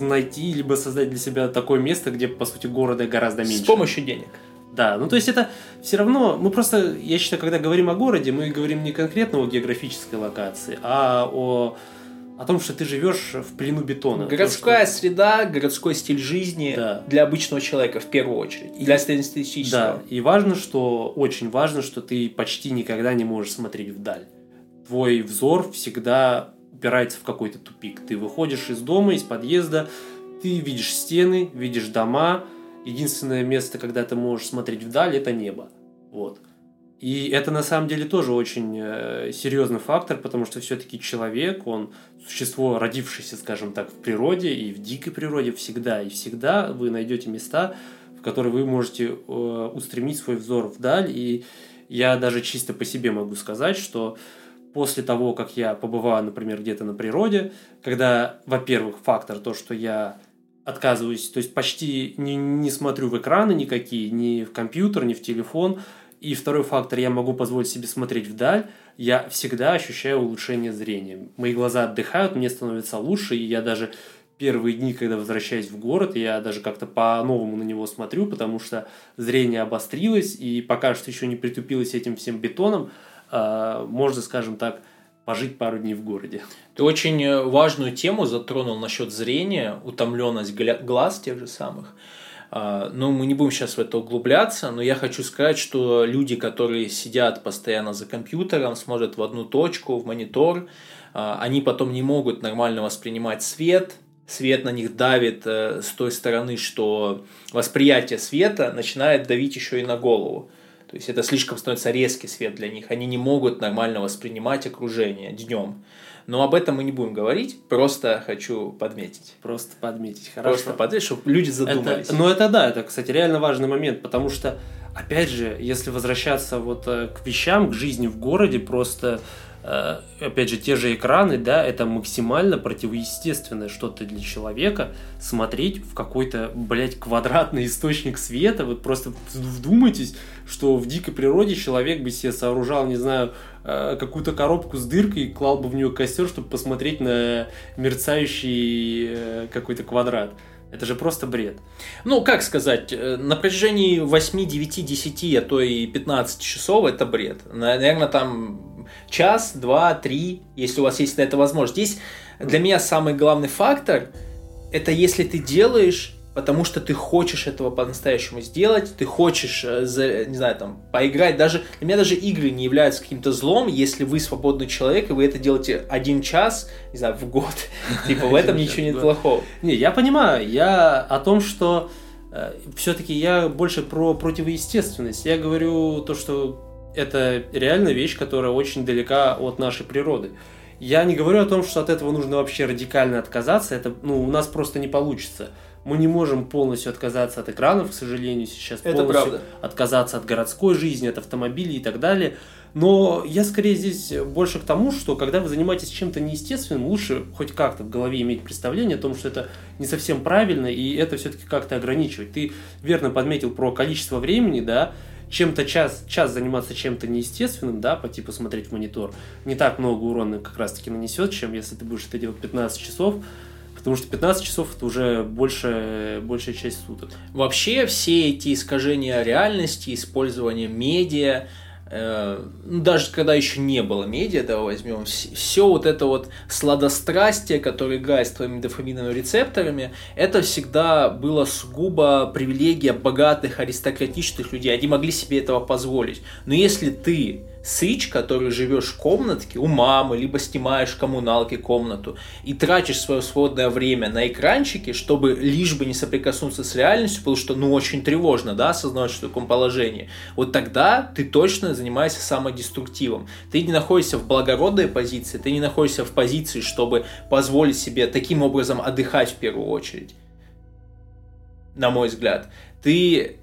найти либо создать для себя такое место, где, по сути, города гораздо меньше. С помощью денег. Да, ну то есть это все равно, мы просто, я считаю, когда говорим о городе, мы говорим не конкретно о географической локации, а о о том, что ты живешь в плену бетона. Городская что... среда, городской стиль жизни да. для обычного человека в первую очередь. И для среднестатистического. Да, и важно, что, очень важно, что ты почти никогда не можешь смотреть вдаль. Твой взор всегда упирается в какой-то тупик. Ты выходишь из дома, из подъезда, ты видишь стены, видишь дома. Единственное место, когда ты можешь смотреть вдаль, это небо. Вот. И это на самом деле тоже очень э, серьезный фактор, потому что все-таки человек, он существо, родившееся, скажем так, в природе и в дикой природе всегда. И всегда вы найдете места, в которые вы можете э, устремить свой взор вдаль. И я даже чисто по себе могу сказать, что после того, как я побываю, например, где-то на природе, когда, во-первых, фактор то, что я отказываюсь, то есть почти не, не смотрю в экраны никакие, ни в компьютер, ни в телефон, и второй фактор, я могу позволить себе смотреть вдаль, я всегда ощущаю улучшение зрения. Мои глаза отдыхают, мне становится лучше, и я даже первые дни, когда возвращаюсь в город, я даже как-то по-новому на него смотрю, потому что зрение обострилось, и пока что еще не притупилось этим всем бетоном, э, можно, скажем так, пожить пару дней в городе. Ты очень э, важную тему затронул насчет зрения, утомленность глаз тех же самых. А, но мы не будем сейчас в это углубляться, но я хочу сказать, что люди, которые сидят постоянно за компьютером, смотрят в одну точку, в монитор, а, они потом не могут нормально воспринимать свет, свет на них давит э, с той стороны, что восприятие света начинает давить еще и на голову. То есть это слишком становится резкий свет для них. Они не могут нормально воспринимать окружение днем. Но об этом мы не будем говорить, просто хочу подметить. Просто подметить, хорошо. Просто подметить, чтобы люди задумались. Это, ну это да, это, кстати, реально важный момент, потому что, опять же, если возвращаться вот э, к вещам, к жизни в городе, просто опять же, те же экраны, да, это максимально противоестественное что-то для человека смотреть в какой-то, блядь, квадратный источник света. Вот просто вдумайтесь, что в дикой природе человек бы себе сооружал, не знаю, э, какую-то коробку с дыркой и клал бы в нее костер, чтобы посмотреть на мерцающий э, какой-то квадрат. Это же просто бред. Ну, как сказать, э, на протяжении 8, 9, 10, а то и 15 часов это бред. Наверное, там час, два, три, если у вас есть на это возможность. Здесь для меня самый главный фактор – это если ты делаешь потому что ты хочешь этого по-настоящему сделать, ты хочешь, э, не знаю, там, поиграть. Даже для меня даже игры не являются каким-то злом, если вы свободный человек, и вы это делаете один час, не знаю, в год. Типа в этом ничего нет плохого. Не, я понимаю, я о том, что э, все-таки я больше про противоестественность. Я говорю то, что это реально вещь, которая очень далека от нашей природы. Я не говорю о том, что от этого нужно вообще радикально отказаться. Это, ну, у нас просто не получится. Мы не можем полностью отказаться от экранов, к сожалению, сейчас Это полностью правда. отказаться от городской жизни, от автомобилей и так далее. Но я скорее здесь больше к тому, что когда вы занимаетесь чем-то неестественным, лучше хоть как-то в голове иметь представление о том, что это не совсем правильно, и это все-таки как-то ограничивать. Ты верно подметил про количество времени, да, чем-то час, час заниматься чем-то неестественным, да, по типу смотреть в монитор, не так много урона как раз-таки нанесет, чем если ты будешь это делать 15 часов, Потому что 15 часов это уже больше, большая часть суток. Вообще все эти искажения реальности, использование медиа, даже когда еще не было медиа, давай возьмем, все вот это вот сладострастие, которое играет с твоими дофаминовыми рецепторами, это всегда было сугубо привилегия богатых аристократичных людей. Они могли себе этого позволить. Но если ты сыч, который живешь в комнатке у мамы, либо снимаешь в коммуналке комнату и тратишь свое свободное время на экранчике, чтобы лишь бы не соприкоснуться с реальностью, потому что, ну, очень тревожно, да, осознавать, что в таком положении. Вот тогда ты точно занимаешься самодеструктивом. Ты не находишься в благородной позиции, ты не находишься в позиции, чтобы позволить себе таким образом отдыхать в первую очередь. На мой взгляд. Ты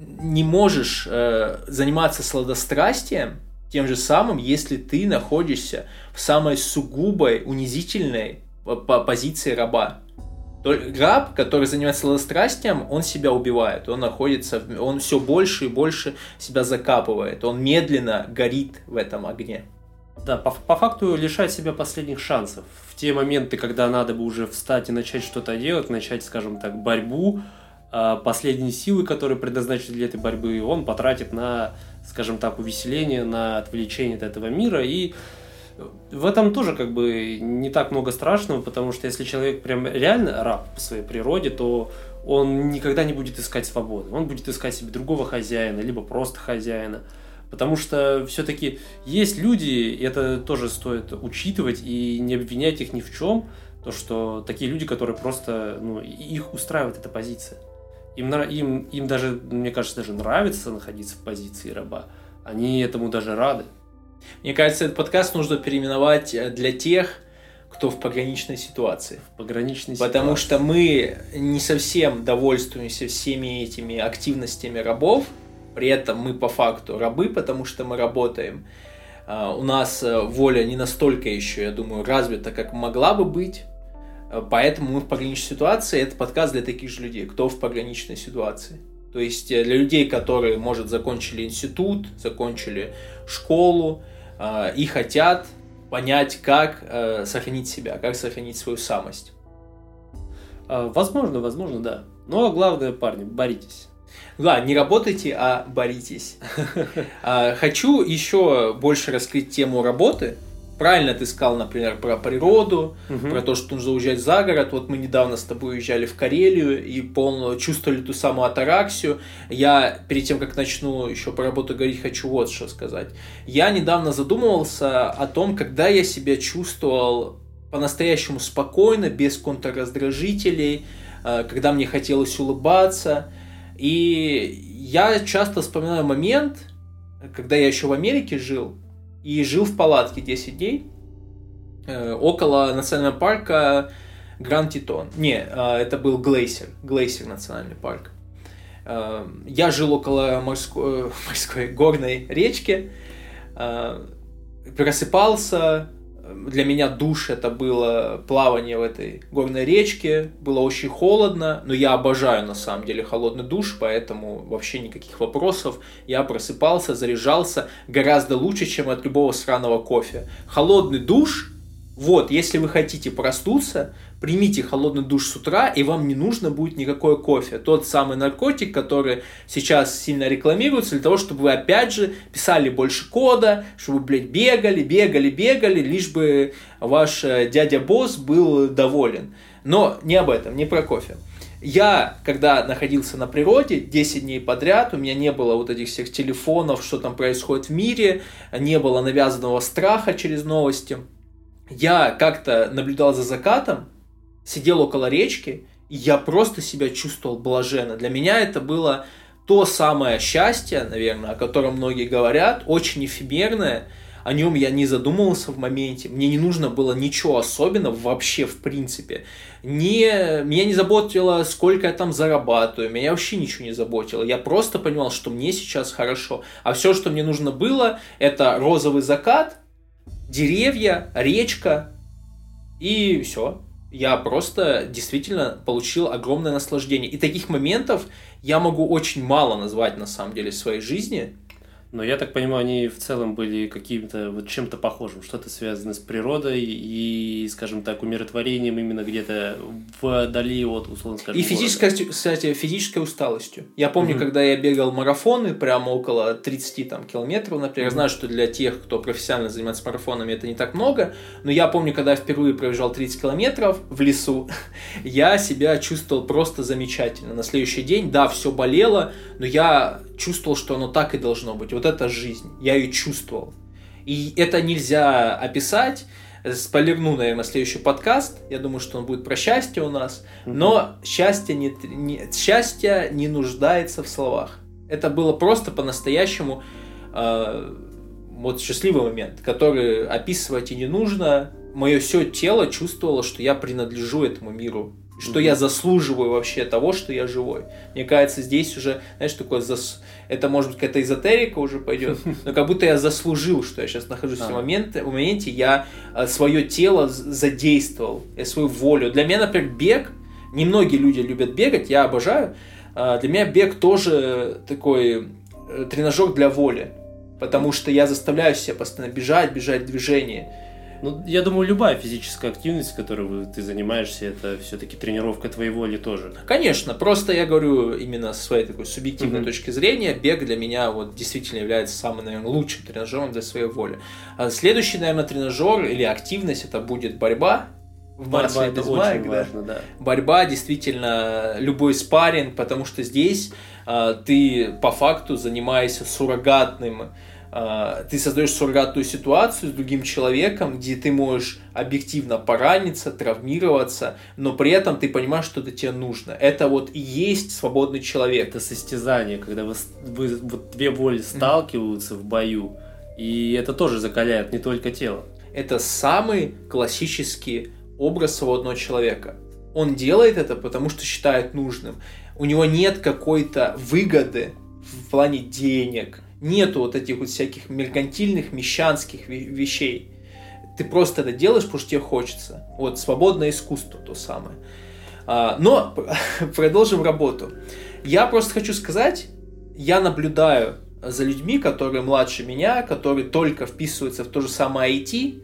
не можешь э, заниматься сладострастием, тем же самым, если ты находишься в самой сугубой, унизительной позиции раба. Раб, который занимается сладострастием, он себя убивает, он находится, он все больше и больше себя закапывает, он медленно горит в этом огне. Да, по, по факту лишает себя последних шансов. В те моменты, когда надо бы уже встать и начать что-то делать, начать, скажем так, борьбу, а последние силы, которые предназначены для этой борьбы, он потратит на скажем так, увеселение, на отвлечение от этого мира. И в этом тоже как бы не так много страшного, потому что если человек прям реально раб по своей природе, то он никогда не будет искать свободы. Он будет искать себе другого хозяина, либо просто хозяина. Потому что все-таки есть люди, и это тоже стоит учитывать и не обвинять их ни в чем, то что такие люди, которые просто, ну, их устраивает эта позиция. Им, им, им даже, мне кажется, даже нравится находиться в позиции раба. Они этому даже рады. Мне кажется, этот подкаст нужно переименовать э, для тех, кто в пограничной ситуации. В пограничной Потому ситуации. что мы не совсем довольствуемся всеми этими активностями рабов, при этом мы по факту рабы, потому что мы работаем. А, у нас э, воля не настолько еще, я думаю, развита, как могла бы быть. Поэтому мы в пограничной ситуации. Это подкаст для таких же людей, кто в пограничной ситуации. То есть э, для людей, которые, может, закончили институт, закончили школу э, и хотят понять, как э, сохранить себя, как сохранить свою самость. А, возможно, возможно, да. Но главное, парни, боритесь. Да, не работайте, а боритесь. А, хочу еще больше раскрыть тему работы, правильно ты сказал, например, про природу, угу. про то, что нужно уезжать за город. Вот мы недавно с тобой уезжали в Карелию и полно чувствовали ту самую атараксию. Я перед тем, как начну еще про работу говорить, хочу вот что сказать. Я недавно задумывался о том, когда я себя чувствовал по-настоящему спокойно, без контрраздражителей, э, когда мне хотелось улыбаться. И я часто вспоминаю момент, когда я еще в Америке жил, и жил в палатке 10 дней э, около национального парка Гранд Титон. Не, э, это был Глейсер, Глейсер национальный парк. Э, я жил около морской, морской горной речки. просыпался, для меня душ это было плавание в этой горной речке, было очень холодно, но я обожаю на самом деле холодный душ, поэтому вообще никаких вопросов. Я просыпался, заряжался гораздо лучше, чем от любого сраного кофе. Холодный душ вот, если вы хотите проснуться, примите холодный душ с утра, и вам не нужно будет никакой кофе. Тот самый наркотик, который сейчас сильно рекламируется для того, чтобы вы опять же писали больше кода, чтобы, блядь, бегали, бегали, бегали, лишь бы ваш э, дядя-босс был доволен. Но не об этом, не про кофе. Я, когда находился на природе 10 дней подряд, у меня не было вот этих всех телефонов, что там происходит в мире, не было навязанного страха через новости – я как-то наблюдал за закатом, сидел около речки, и я просто себя чувствовал блаженно. Для меня это было то самое счастье, наверное, о котором многие говорят, очень эфемерное, о нем я не задумывался в моменте, мне не нужно было ничего особенного вообще в принципе. Не, меня не заботило, сколько я там зарабатываю, меня вообще ничего не заботило. Я просто понимал, что мне сейчас хорошо. А все, что мне нужно было, это розовый закат, деревья, речка и все. Я просто действительно получил огромное наслаждение. И таких моментов я могу очень мало назвать на самом деле в своей жизни. Но я так понимаю, они в целом были каким-то вот чем-то похожим, что-то связано с природой и, скажем так, умиротворением именно где-то вдали от, условно скажем, И физической, кстати, физической усталостью. Я помню, угу. когда я бегал марафоны, прямо около 30 там, километров, например, угу. я знаю, что для тех, кто профессионально занимается марафонами, это не так много, но я помню, когда я впервые пробежал 30 километров в лесу, я себя чувствовал просто замечательно. На следующий день, да, все болело, но я чувствовал, что оно так и должно быть. Вот это жизнь. Я ее чувствовал. И это нельзя описать. Спойлерну, наверное, следующий подкаст. Я думаю, что он будет про счастье у нас. Но счастье не, не, счастье не нуждается в словах. Это было просто по-настоящему э, вот счастливый момент, который описывать и не нужно. Мое все тело чувствовало, что я принадлежу этому миру что mm-hmm. я заслуживаю вообще того, что я живой. Мне кажется, здесь уже, знаешь, такое зас... это может быть какая-то эзотерика уже пойдет, но как будто я заслужил, что я сейчас нахожусь в моменте, в моменте я а, свое тело задействовал, я свою волю. Для меня, например, бег, немногие люди любят бегать, я обожаю. А, для меня бег тоже такой э, тренажер для воли, потому что я заставляю себя постоянно бежать, бежать в движении ну, я думаю, любая физическая активность, которой ты занимаешься, это все-таки тренировка твоей воли тоже. Конечно, просто я говорю именно с своей такой субъективной mm-hmm. точки зрения, бег для меня вот действительно является самым, наверное, лучшим тренажером для своей воли. А следующий, наверное, тренажер или активность это будет борьба. В борьба это очень байк, важно, да. Борьба действительно любой спарринг, потому что здесь а, ты по факту занимаешься суррогатным ты создаешь суррогатную ситуацию с другим человеком, где ты можешь объективно пораниться, травмироваться, но при этом ты понимаешь, что это тебе нужно. Это вот и есть свободный человек. Это состязание, когда вы, вы, вот две воли сталкиваются mm-hmm. в бою, и это тоже закаляет не только тело. Это самый классический образ свободного человека. Он делает это, потому что считает нужным. У него нет какой-то выгоды в плане денег, нету вот этих вот всяких меркантильных, мещанских вещей. Ты просто это делаешь, потому что тебе хочется. Вот свободное искусство то самое. А, но продолжим работу. Я просто хочу сказать, я наблюдаю за людьми, которые младше меня, которые только вписываются в то же самое IT,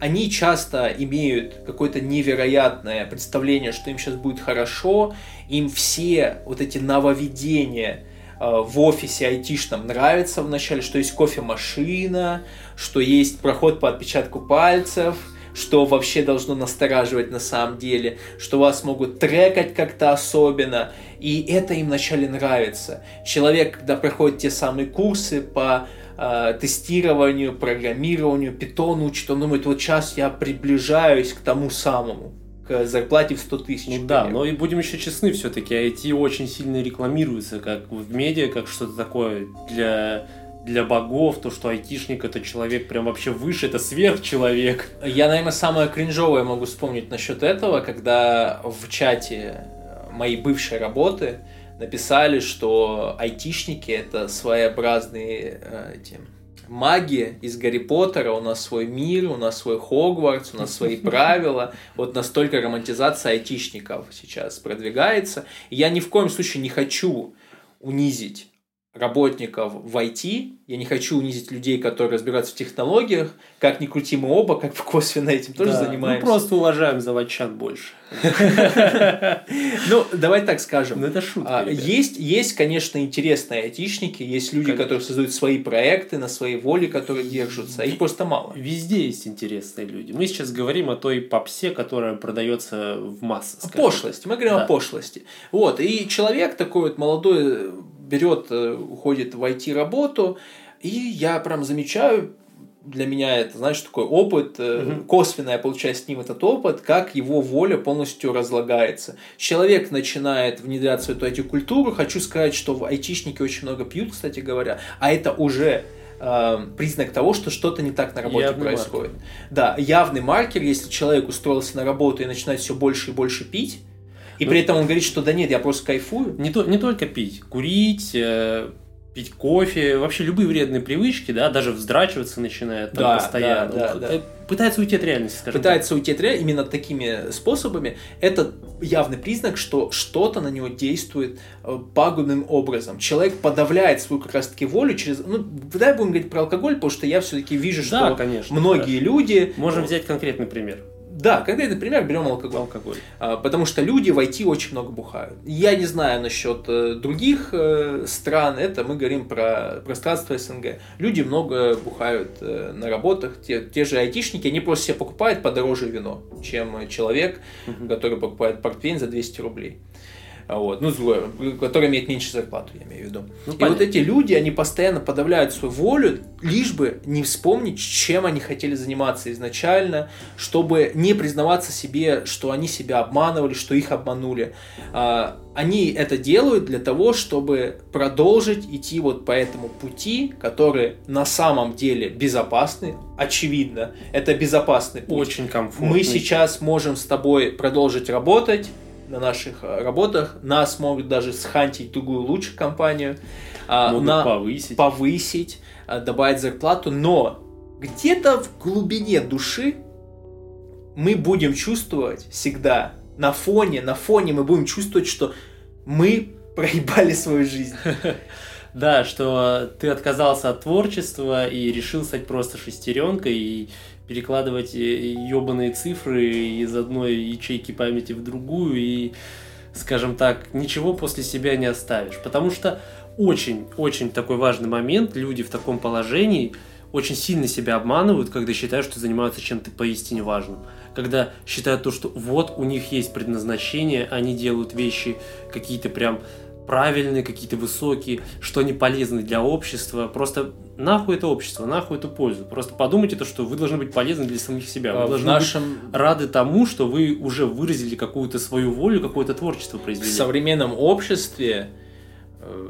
они часто имеют какое-то невероятное представление, что им сейчас будет хорошо, им все вот эти нововведения, в офисе айтишном нравится вначале, что есть кофемашина, что есть проход по отпечатку пальцев, что вообще должно настораживать на самом деле, что вас могут трекать как-то особенно, и это им вначале нравится. Человек, когда проходит те самые курсы по э, тестированию, программированию, питону учит, он думает, вот сейчас я приближаюсь к тому самому к зарплате в 100 тысяч. Ну да, но и будем еще честны, все-таки IT очень сильно рекламируется как в медиа, как что-то такое для для богов, то, что айтишник это человек прям вообще выше, это сверхчеловек. Я, наверное, самое кринжовое могу вспомнить насчет этого, когда в чате моей бывшей работы написали, что айтишники это своеобразные э, эти, маги из Гарри Поттера, у нас свой мир, у нас свой Хогвартс, у нас свои правила. Вот настолько романтизация айтишников сейчас продвигается. И я ни в коем случае не хочу унизить работников в IT. Я не хочу унизить людей, которые разбираются в технологиях. Как ни крути, мы оба как бы косвенно этим тоже Да, занимаемся. Мы просто уважаем заводчан больше. Ну, давай так скажем. Ну, это шутка, А, есть, есть, конечно, интересные айтишники, есть люди, которые создают свои проекты на своей воле, которые держатся. Их просто мало. Везде есть интересные люди. Мы сейчас говорим о той попсе, которая продается в массы. скажем Пошлость. Мы говорим о пошлости. Вот. И человек такой вот молодой э, берет, э, уходит в IT-работу, и я прям замечаю, для меня это, знаешь, такой опыт, э, Мгм. косвенно я получаю с ним этот опыт, как его воля полностью разлагается. Человек начинает внедряться в эту IT-культуру. Хочу сказать, что в айтишники очень много пьют, кстати говоря, а это уже э, признак того, что что-то не так на работе Явный происходит. Да, явный маркер, если человек устроился на работу и начинает все больше и больше пить, и Ну- при этом он говорит, что да нет, я просто кайфую. Не, то, не только пить, курить, э, пить кофе, вообще любые вредные привычки, да, даже вздрачиваться начинает там Да, постоянно. да, да, Э, Пытается уйти от реальности, скажем Пытается уйти от реальности именно такими способами. Это явный признак, что что-то на него действует э, пагубным образом. Человек подавляет свою как раз-таки волю через... Ну, давай будем говорить про алкоголь, потому что я все-таки вижу, так. Да, что конечно. многие люди... хорошо. Можем взять конкретный пример. Да, конкретный пример, берем алкоголь. Алкоголь. А, Потому что люди в IT очень много бухают. Я не знаю насчет э, других э, стран, это мы говорим про пространство СНГ. Люди много бухают э, на работах, те, те же айтишники, они просто себе покупают подороже вино, чем человек, Мгм. который покупает портвейн за 200 рублей. А Вот, ну, злой, который имеет меньше зарплату, я имею в виду. Ну, и понятно. вот эти люди, они постоянно подавляют свою волю, лишь бы не вспомнить, чем они хотели заниматься изначально, чтобы не признаваться себе, что они себя обманывали, что их обманули. А, Они это делают для того, чтобы продолжить идти вот по этому пути, который на самом деле безопасный, очевидно, это безопасный путь. Очень комфортно. Мы сейчас можем с тобой продолжить работать на наших э, работах. Нас могут даже схантить другую лучше компанию. а, могут на- повысить. повысить, а, добавить зарплату, но где-то в глубине души мы будем чувствовать всегда на фоне, на фоне мы будем чувствовать, что мы проебали свою жизнь. Да, что ты отказался от творчества и решил стать просто шестеренкой и перекладывать ебаные цифры из одной ячейки памяти в другую и, скажем так, ничего после себя не оставишь. Потому что очень-очень такой важный момент, люди в таком положении очень сильно себя обманывают, когда считают, что занимаются чем-то поистине важным. Когда считают то, что вот у них есть предназначение, они делают вещи какие-то прям правильные, какие-то высокие, что они полезны для общества. Просто нахуй это общество, нахуй эту пользу. Просто подумайте то, что вы должны быть полезны для самих себя. Вы А В должны быть нашем рады тому, что вы уже выразили какую-то свою волю, какое-то творчество в произвели. современном обществе э,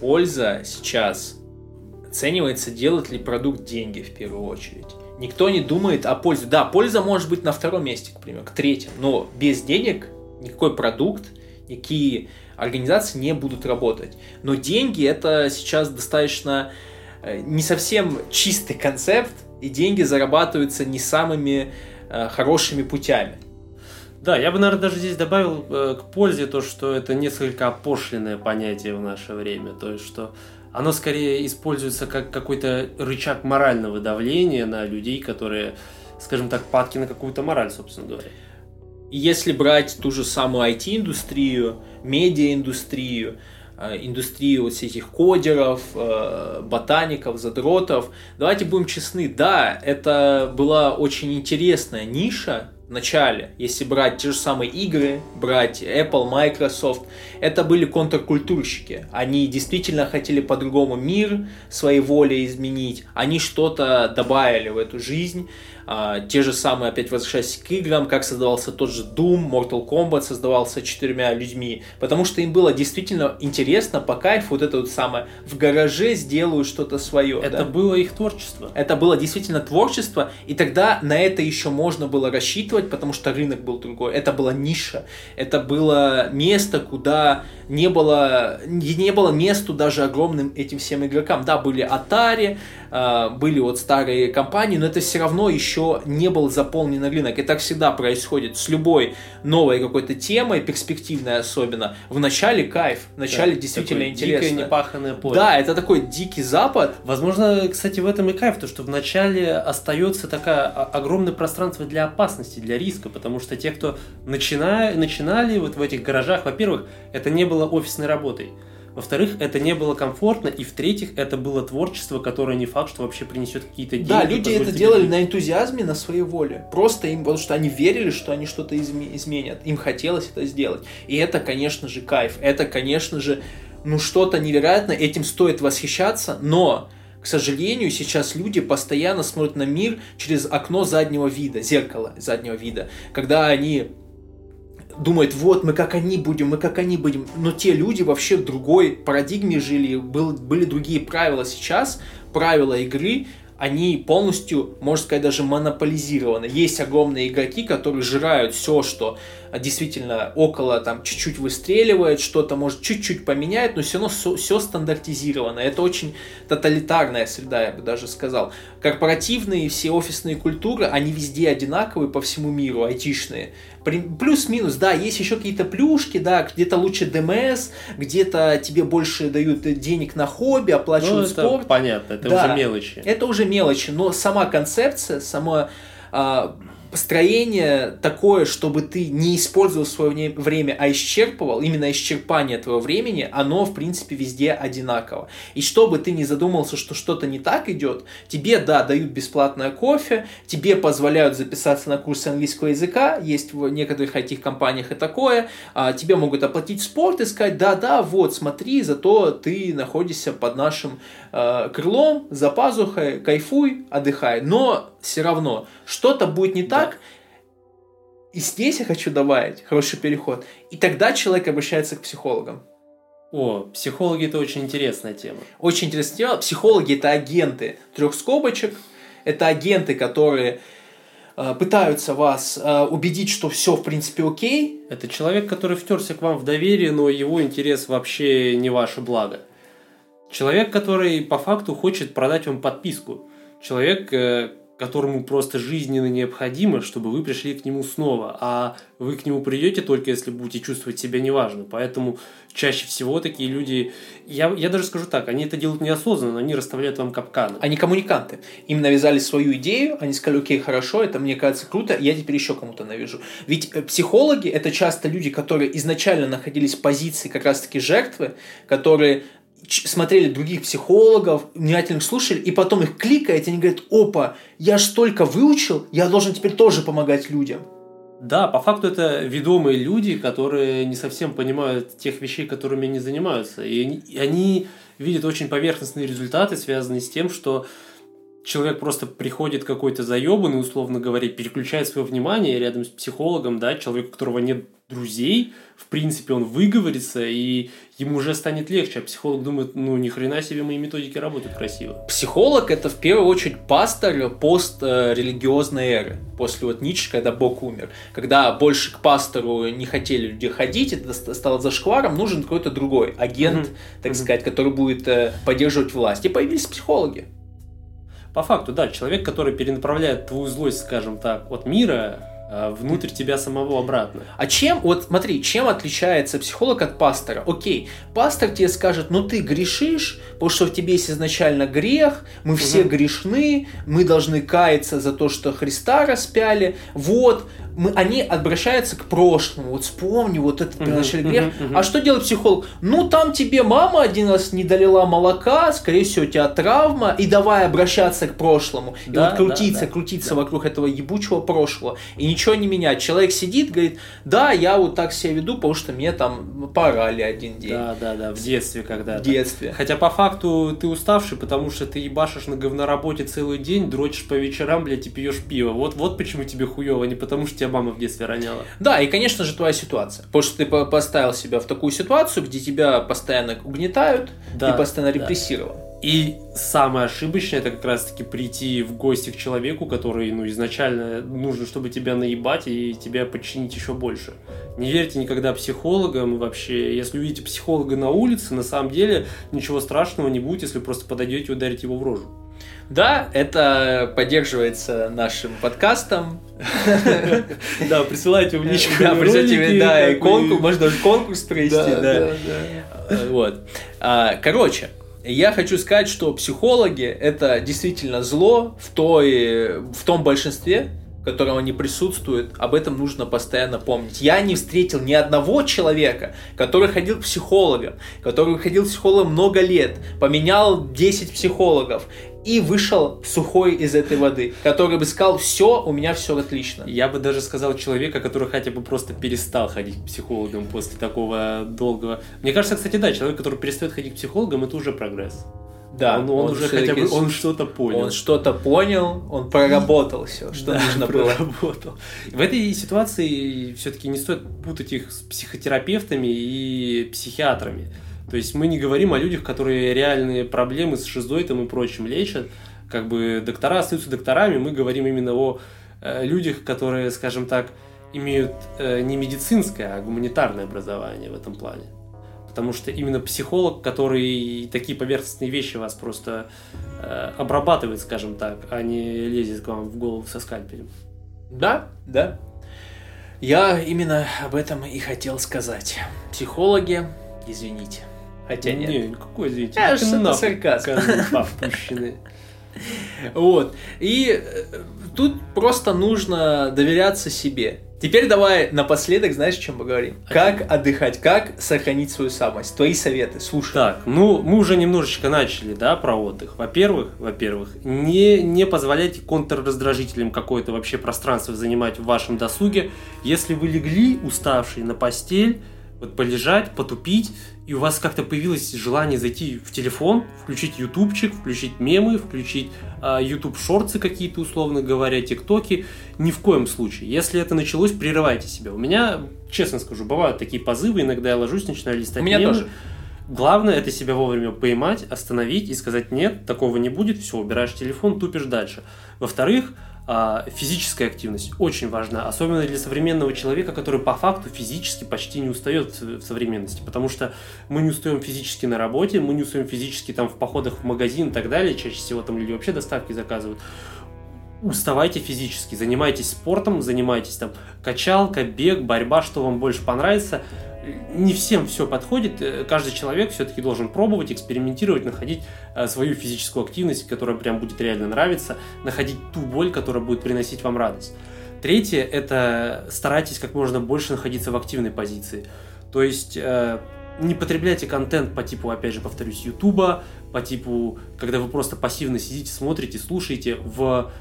польза сейчас оценивается, делает ли продукт деньги в первую очередь. Никто не думает о пользе. Да, польза может быть на втором месте, к примеру, к третьему, но без денег никакой продукт, никакие организации не будут работать. Но деньги это сейчас достаточно э, не совсем чистый концепт, и деньги зарабатываются не самыми э, хорошими путями. Да, я бы, наверное, даже здесь добавил э, к пользе то, что это несколько опошленное понятие в наше время. То есть, что оно скорее используется как какой-то рычаг морального давления на людей, которые, скажем так, падки на какую-то мораль, собственно говоря. Если брать ту же самую IT-индустрию, медиа-индустрию, э, индустрию вот этих кодеров, э, ботаников, задротов, давайте будем честны, да, это была очень интересная ниша в начале, если брать те же самые игры, брать Apple, Microsoft, это были контркультурщики. Они действительно хотели по-другому мир своей волей изменить, они что-то добавили в эту жизнь, а, те же самые, опять возвращаясь к играм, как создавался тот же Doom, Mortal Kombat создавался четырьмя людьми, потому что им было действительно интересно, по кайфу, вот это вот самое, в гараже сделают что-то свое. Это да. было их творчество. Это было действительно творчество, и тогда на это еще можно было рассчитывать, потому что рынок был другой. Это была ниша, это было место, куда не было, не было месту даже огромным этим всем игрокам. Да, были Atari, э, были вот старые компании, но это все равно еще не был заполнен рынок. И так всегда происходит с любой новой какой-то темой, перспективной особенно. В начале кайф, в начале да, действительно интересно. Дикое непаханное поле. Да, это такой дикий запад. Возможно, кстати, в этом и кайф, то что в начале остается такое огромное пространство для опасности, для риска, потому что те, кто начина... начинали вот в этих гаражах, во-первых, это не было офисной работой. Во-вторых, это не было комфортно. И в-третьих, это было творчество, которое не факт, что вообще принесет какие-то деньги. Да, люди это делали жить. на энтузиазме, на своей воле. Просто им, потому что они верили, что они что-то изменят. Им хотелось это сделать. И это, конечно же, кайф. Это, конечно же, ну что-то невероятное. Этим стоит восхищаться, но к сожалению, сейчас люди постоянно смотрят на мир через окно заднего вида, зеркало заднего вида, когда они думает, вот мы как они будем, мы как они будем. Но те люди вообще в другой парадигме жили, был, были другие правила сейчас, правила игры, они полностью, можно сказать, даже монополизированы. Есть огромные игроки, которые жирают все, что действительно около там чуть-чуть выстреливает, что-то может чуть-чуть поменяет, но все равно все, все стандартизировано. Это очень тоталитарная среда, я бы даже сказал. Корпоративные все офисные культуры, они везде одинаковые по всему миру, айтишные. Плюс-минус, да, есть еще какие-то плюшки, да, где-то лучше ДМС, где-то тебе больше дают денег на хобби, оплачивают ну, это спорт. понятно, это да, уже мелочи. Это уже мелочи, но сама концепция, сама а, построение такое, чтобы ты не использовал свое время, а исчерпывал, именно исчерпание твоего времени, оно, в принципе, везде одинаково. И чтобы ты не задумался, что что-то не так идет, тебе, да, дают бесплатное кофе, тебе позволяют записаться на курсы английского языка, есть в некоторых IT-компаниях и такое, а, тебе могут оплатить спорт и сказать, да-да, вот, смотри, зато ты находишься под нашим э, крылом, за пазухой, кайфуй, отдыхай. Но все равно что-то будет не так, да. и здесь я хочу добавить хороший переход. И тогда человек обращается к психологам. О, психологи это очень интересная тема. Очень интересная тема. Психологи это агенты трех скобочек. Это агенты, которые э, пытаются вас э, убедить, что все в принципе окей. Это человек, который втерся к вам в доверие, но его интерес вообще не ваше благо. Человек, который по факту хочет продать вам подписку. Человек, э, которому просто жизненно необходимо, чтобы вы пришли к нему снова, а вы к нему придете только если будете чувствовать себя неважно. Поэтому чаще всего такие люди, я, я даже скажу так, они это делают неосознанно, они расставляют вам капканы. Они коммуниканты. Им навязали свою идею, они сказали, окей, хорошо, это мне кажется круто, я теперь еще кому-то навяжу. Ведь э, психологи это часто люди, которые изначально находились в позиции как раз-таки жертвы, которые смотрели других психологов, внимательно слушали, и потом их кликаете, они говорят, опа, я ж столько выучил, я должен теперь тоже помогать людям. Да, по факту это ведомые люди, которые не совсем понимают тех вещей, которыми они занимаются. И они, видят очень поверхностные результаты, связанные с тем, что человек просто приходит какой-то заебанный, условно говоря, переключает свое внимание рядом с психологом, да, человек, у которого нет друзей, в принципе, он выговорится, и ему уже станет легче, а психолог думает, ну, ни хрена себе мои методики работают красиво. Психолог – это в первую очередь пастор пострелигиозной эры, после вот Ницше, когда Бог умер. Когда больше к пастору не хотели люди ходить, это стало зашкваром, нужен какой-то другой агент, mm-hmm. так mm-hmm. сказать, который будет э, поддерживать власть. И появились психологи. По факту, да, человек, который перенаправляет твою злость, скажем так, от мира внутрь тебя самого обратно. А чем, вот смотри, чем отличается психолог от пастора? Окей, пастор тебе скажет, ну ты грешишь, потому что в тебе есть изначально грех, мы все угу. грешны, мы должны каяться за то, что Христа распяли, вот, мы, они обращаются к прошлому. Вот вспомни, вот этот uh-huh, грех. Uh-huh, uh-huh. А что делает психолог? Ну, там тебе мама один раз не долила молока, скорее всего, у тебя травма, и давай обращаться к прошлому. Да, и вот крутиться, да, да, крутиться да. вокруг этого ебучего прошлого. И ничего не менять. Человек сидит, говорит, да, я вот так себя веду, потому что мне там порали один день. Да, да, да, в детстве когда-то. В детстве. Хотя по факту ты уставший, потому что ты ебашишь на говноработе целый день, дрочишь по вечерам, блядь, и пьешь пиво. Вот, вот почему тебе хуево, не потому что тебя мама в детстве роняла. Да, и, конечно же, твоя ситуация. Потому что ты поставил себя в такую ситуацию, где тебя постоянно угнетают да, и постоянно да. И самое ошибочное это как раз-таки прийти в гости к человеку, который ну, изначально нужно, чтобы тебя наебать и тебя подчинить еще больше. Не верьте никогда психологам вообще. Если увидите психолога на улице, на самом деле ничего страшного не будет, если просто подойдете и ударите его в рожу. Да, это поддерживается нашим подкастом. Да, присылайте в личку Да, присылайте, да, и конкурс, можно даже конкурс провести, да. Э, Вот. А, Короче, я хочу сказать, что психологи это действительно зло в, той, в том большинстве, в котором они присутствуют. Об этом нужно постоянно помнить. Я не встретил ни одного человека, который ходил к психологам, который ходил к психологам много лет, поменял 10 психологов и вышел сухой из этой воды, который бы сказал, все, у меня все отлично. Я бы даже сказал человека, который хотя бы просто перестал ходить к психологам после такого долгого... Мне кажется, кстати, да, человек, который перестает ходить к психологам, это уже прогресс. Да, он, он уже хотя бы, он что-то понял. Он что-то понял, он проработал все, что Да, нужно было. проработал. В этой ситуации все-таки не стоит путать их с психотерапевтами и психиатрами. То есть мы не говорим о людях, которые реальные проблемы с шизоидом и прочим лечат. Как бы доктора остаются докторами, мы говорим именно о э, людях, которые, скажем так, имеют э, не медицинское, а гуманитарное образование в этом плане. Потому что именно психолог, который такие поверхностные вещи вас просто э, обрабатывает, скажем так, а не лезет к вам в голову со скальпелем. Да, да. Я именно об этом и хотел сказать. Психологи, извините. Хотя нет. Не, какой, А, идите что-то сарказм. козлы попущенные. Вот. И э, тут просто нужно доверяться себе. Теперь давай напоследок, знаешь, о чем поговорим? Как отдыхать, как сохранить свою самость. Твои советы, слушай. Так, ну, мы уже немножечко начали, да, про отдых. Во-первых, во-первых, не, не позволяйте контрраздражителям какое-то вообще пространство занимать в вашем досуге. Если вы легли уставший на постель, вот полежать, потупить, и у вас как-то появилось желание зайти в телефон, включить ютубчик, включить мемы, включить а, YouTube шорты какие-то, условно говоря, тиктоки, ни в коем случае. Если это началось, прерывайте себя. У меня, честно скажу, бывают такие позывы, иногда я ложусь, начинаю листать У меня мемы. тоже. Главное это себя вовремя поймать, остановить и сказать нет, такого не будет, все, убираешь телефон, тупишь дальше. Во-вторых, физическая активность очень важна, особенно для современного человека, который по факту физически почти не устает в в современности, потому что мы не устаем физически на работе, мы не устаем физически там в походах в магазин и так далее, чаще всего там люди вообще доставки заказывают. Уставайте физически, занимайтесь спортом, занимайтесь там качалка, бег, борьба, что вам больше понравится. Не всем все подходит, э, каждый человек все-таки должен пробовать, экспериментировать, находить э, свою физическую активность, которая прям будет реально нравиться, находить ту боль, которая будет приносить вам радость. Третье – это старайтесь как можно больше находиться в активной позиции. То есть э, не потребляйте контент по типу, опять же, повторюсь, Ютуба, по типу, когда вы просто пассивно сидите, смотрите, слушаете в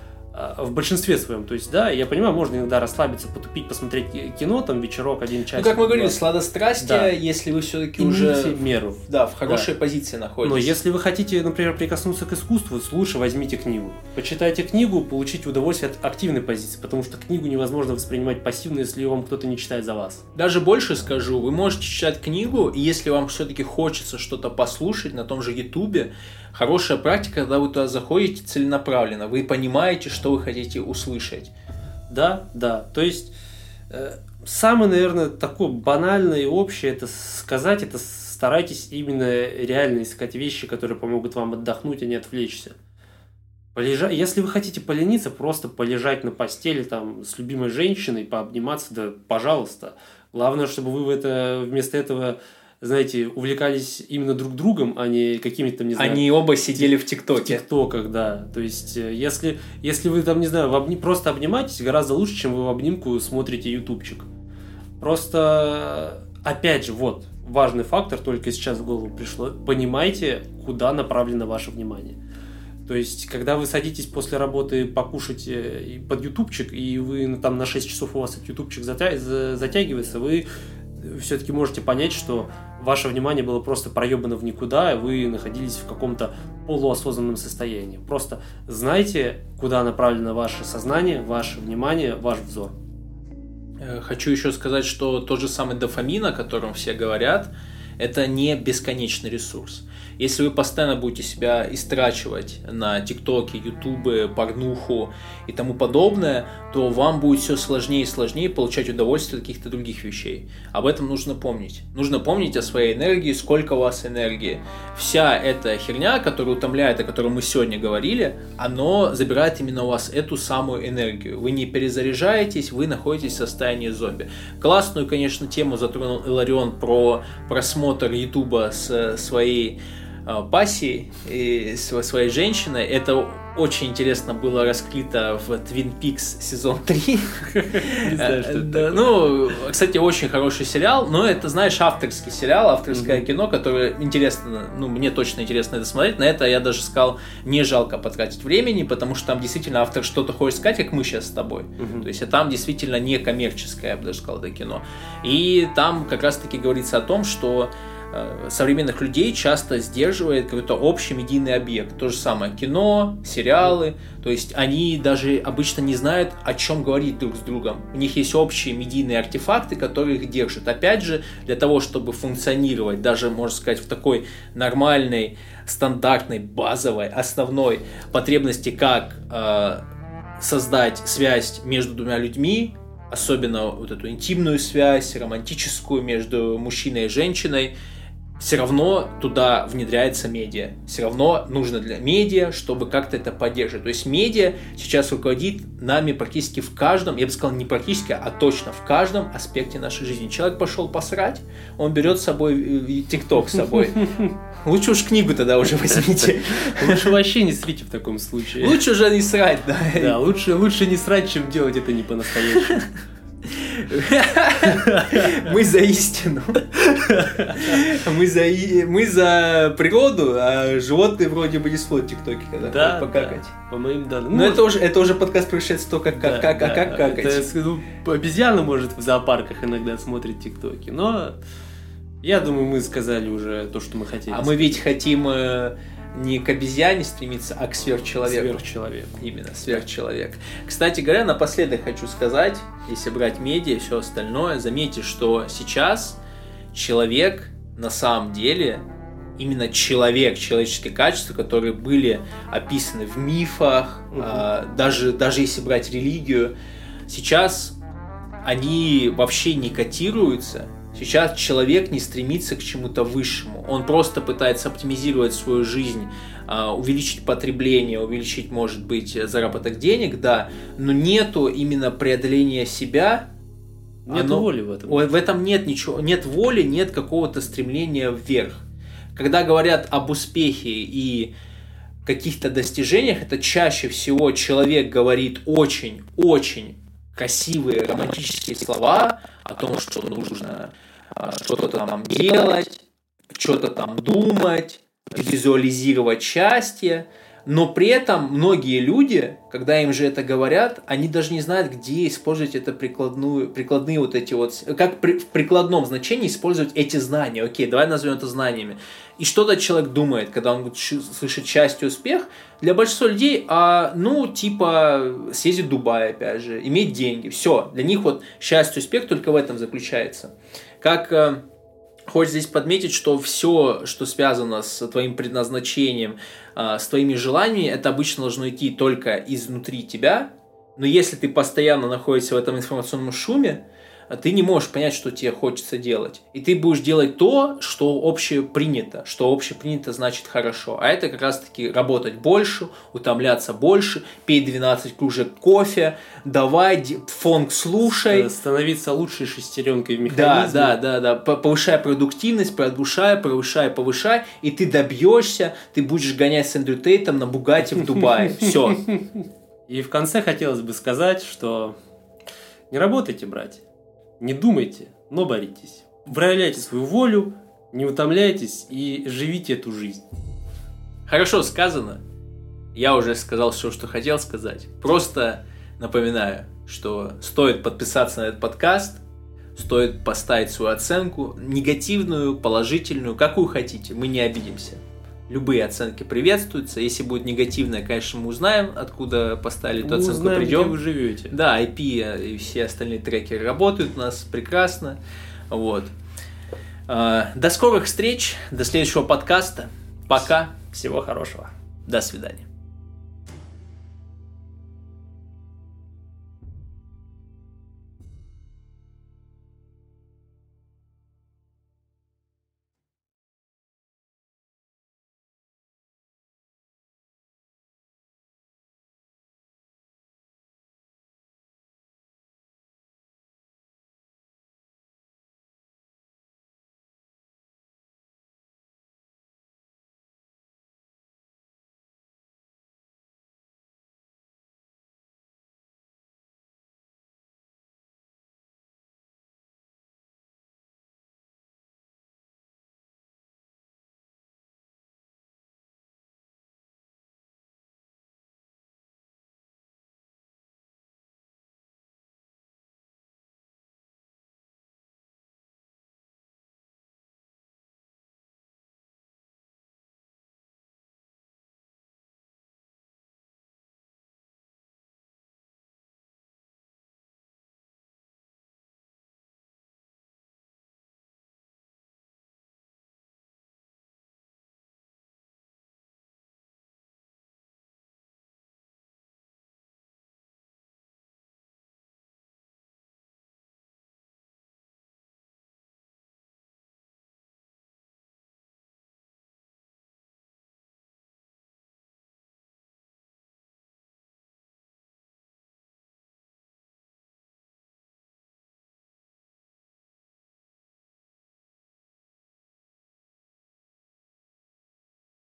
в большинстве своем, то есть, да, я понимаю, можно иногда расслабиться, потупить, посмотреть кино, там, вечерок, один Ну, часик. как мы говорили, сладострастие, Да. если вы все-таки уже меру. да, в хорошей позиции находитесь. Но если вы хотите, например, прикоснуться к искусству, лучше возьмите книгу. Почитайте книгу, получите удовольствие от активной позиции, потому что книгу невозможно воспринимать пассивно, если ее вам кто-то не читает за вас. Даже больше скажу, вы можете читать книгу, и если вам все-таки хочется что-то послушать на том же Ютубе, хорошая практика, когда вы туда заходите целенаправленно, вы понимаете, что вы хотите услышать. Да, да. То есть э, самое, наверное, такое банальное и общее это сказать, это старайтесь именно реально искать вещи, которые помогут вам отдохнуть, а не отвлечься. Полежа... Если вы хотите полениться, просто полежать на постели там с любимой женщиной, пообниматься, да пожалуйста. Главное, чтобы вы в это, вместо этого, знаете, увлекались именно друг другом, а не какими-то, не знаю, Они оба сидели в в ТикТоке. ТикТоках, да. То есть, э, если, если вы там, не знаю, в обни- просто обнимаетесь, гораздо лучше, чем вы в обнимку смотрите ютубчик. Просто, опять же, вот, важный фактор, только сейчас в голову пришло. Понимайте, куда направлено ваше внимание. То есть, когда вы садитесь после работы покушать э, под ютубчик, и вы ну, там на 6 часов у вас этот ютубчик затя- за- затягивается, вы все-таки можете понять, что ваше внимание было просто проебано в никуда, и вы находились в каком-то полуосознанном состоянии. Просто знайте, куда направлено ваше сознание, ваше внимание, ваш взор. Э, Хочу еще сказать, что тот же самый дофамин, о котором все говорят, Это не бесконечный ресурс. Если вы постоянно будете себя истрачивать на ТикТоке, Ютубе, порнуху и тому подобное, то вам будет все сложнее и сложнее получать удовольствие от каких-то других вещей. Об этом нужно помнить. Нужно помнить о своей энергии, сколько у вас энергии. Вся эта херня, которая утомляет, о которой мы сегодня говорили, оно забирает именно у вас эту самую энергию. Вы не перезаряжаетесь, вы находитесь в состоянии зомби. Классную, конечно, тему затронул Иларион про просмотр Ютуба с своей пассией и своей женщиной. Это очень интересно было раскрыто в Twin Peaks сезон 3. Не знаю, что это Ну, кстати, очень хороший сериал, но это, знаешь, авторский сериал, авторское кино, которое интересно, ну, мне точно интересно это смотреть. На это я даже сказал, не жалко потратить времени, потому что там действительно автор что-то хочет сказать, как мы сейчас с тобой. То есть, там действительно не коммерческое, я бы даже сказал, это кино. И там как раз-таки говорится о том, что современных людей часто сдерживает какой-то общий медийный объект. То же самое кино, сериалы. То есть они даже обычно не знают, о чем говорить друг с другом. У них есть общие медийные артефакты, которые их держат. Опять же, для того, чтобы функционировать, даже, можно сказать, в такой нормальной, стандартной, базовой, основной потребности, как э, создать связь между двумя людьми, особенно вот эту интимную связь, романтическую между мужчиной и женщиной, все равно туда внедряется медиа. Все равно нужно для медиа, чтобы как-то это поддерживать. То есть медиа сейчас руководит нами практически в каждом, я бы сказал не практически, а точно в каждом аспекте нашей жизни. Человек пошел посрать, он берет с собой э, ТикТок с собой. Лучше уж книгу тогда уже возьмите. Лучше вообще не срите в таком случае. Лучше уже не срать, да. Да, лучше, лучше не срать, чем делать это не по-настоящему. Мы за истину. Мы за, мы за природу, а животные вроде бы не смотрят тиктоки, когда да, покакать. Да, по моим данным. Но ну, это уже, это уже подкаст превращается в то, как, как, да, как, да, а как какать. Это, ну, обезьяна может в зоопарках иногда смотрит тиктоки, но я думаю, мы сказали уже то, что мы хотели. А мы ведь хотим э, не к обезьяне стремиться, а к сверхчеловеку. Сверхчеловек. Именно, сверхчеловек. Кстати говоря, напоследок хочу сказать, если брать медиа и все остальное, заметьте, что сейчас человек на самом деле именно человек, человеческие качества, которые были описаны в мифах, угу. а, даже, даже если брать религию, сейчас они вообще не котируются, Сейчас человек не стремится к чему-то высшему. Он просто пытается оптимизировать свою жизнь, а, увеличить потребление, увеличить, может быть, заработок денег, да, но нету именно преодоления себя. Нет оно, воли в этом. В этом нет ничего, нет воли, нет какого-то стремления вверх. Когда говорят об успехе и каких-то достижениях, это чаще всего человек говорит очень-очень красивые романтические слова о том, что нужно а, что-то там делать, что-то там думать, визуализировать счастье, но при этом многие люди, когда им же это говорят, они даже не знают, где использовать это прикладную, прикладные вот эти вот, как при, в прикладном значении использовать эти знания. Окей, давай назовем это знаниями. И что-то человек думает, когда он слышит счастье, успех. Для большинства людей, а, ну, типа, съездить в Дубай, опять же, иметь деньги. Все, для них вот счастье, успех только в этом заключается. Как э, Хочется здесь подметить, что все, что связано с твоим предназначением, э, с твоими желаниями, это обычно должно идти только изнутри тебя. Но если ты постоянно находишься в этом информационном шуме, а ты не можешь понять, что тебе хочется делать. И ты будешь делать то, что общепринято. Что общепринято значит хорошо. А это как раз-таки работать больше, утомляться больше, пить 12 кружек кофе, давай, фонг слушай. Становиться лучшей шестеренкой в механизме. Да, да, да, да. Повышай продуктивность, повышай, повышай, повышай, и ты добьешься, ты будешь гонять с Эндрю Тейтом на Бугате в Дубае. Все. И в конце хотелось бы сказать, что не работайте, братья. Не думайте, но боритесь. Проявляйте свою волю, не утомляйтесь и живите эту жизнь. Хорошо сказано. Я уже сказал все, что хотел сказать. Просто напоминаю, что стоит подписаться на этот подкаст, стоит поставить свою оценку, негативную, положительную, какую хотите, мы не обидимся. Любые оценки приветствуются. Если будет негативная, конечно, мы узнаем, откуда поставили эту оценку, узнаем, придем. Где вы живете. Да, IP и все остальные трекеры работают у нас прекрасно. Вот. Э, До скорых встреч, до следующего подкаста. Пока, Всего хорошего. до свидания.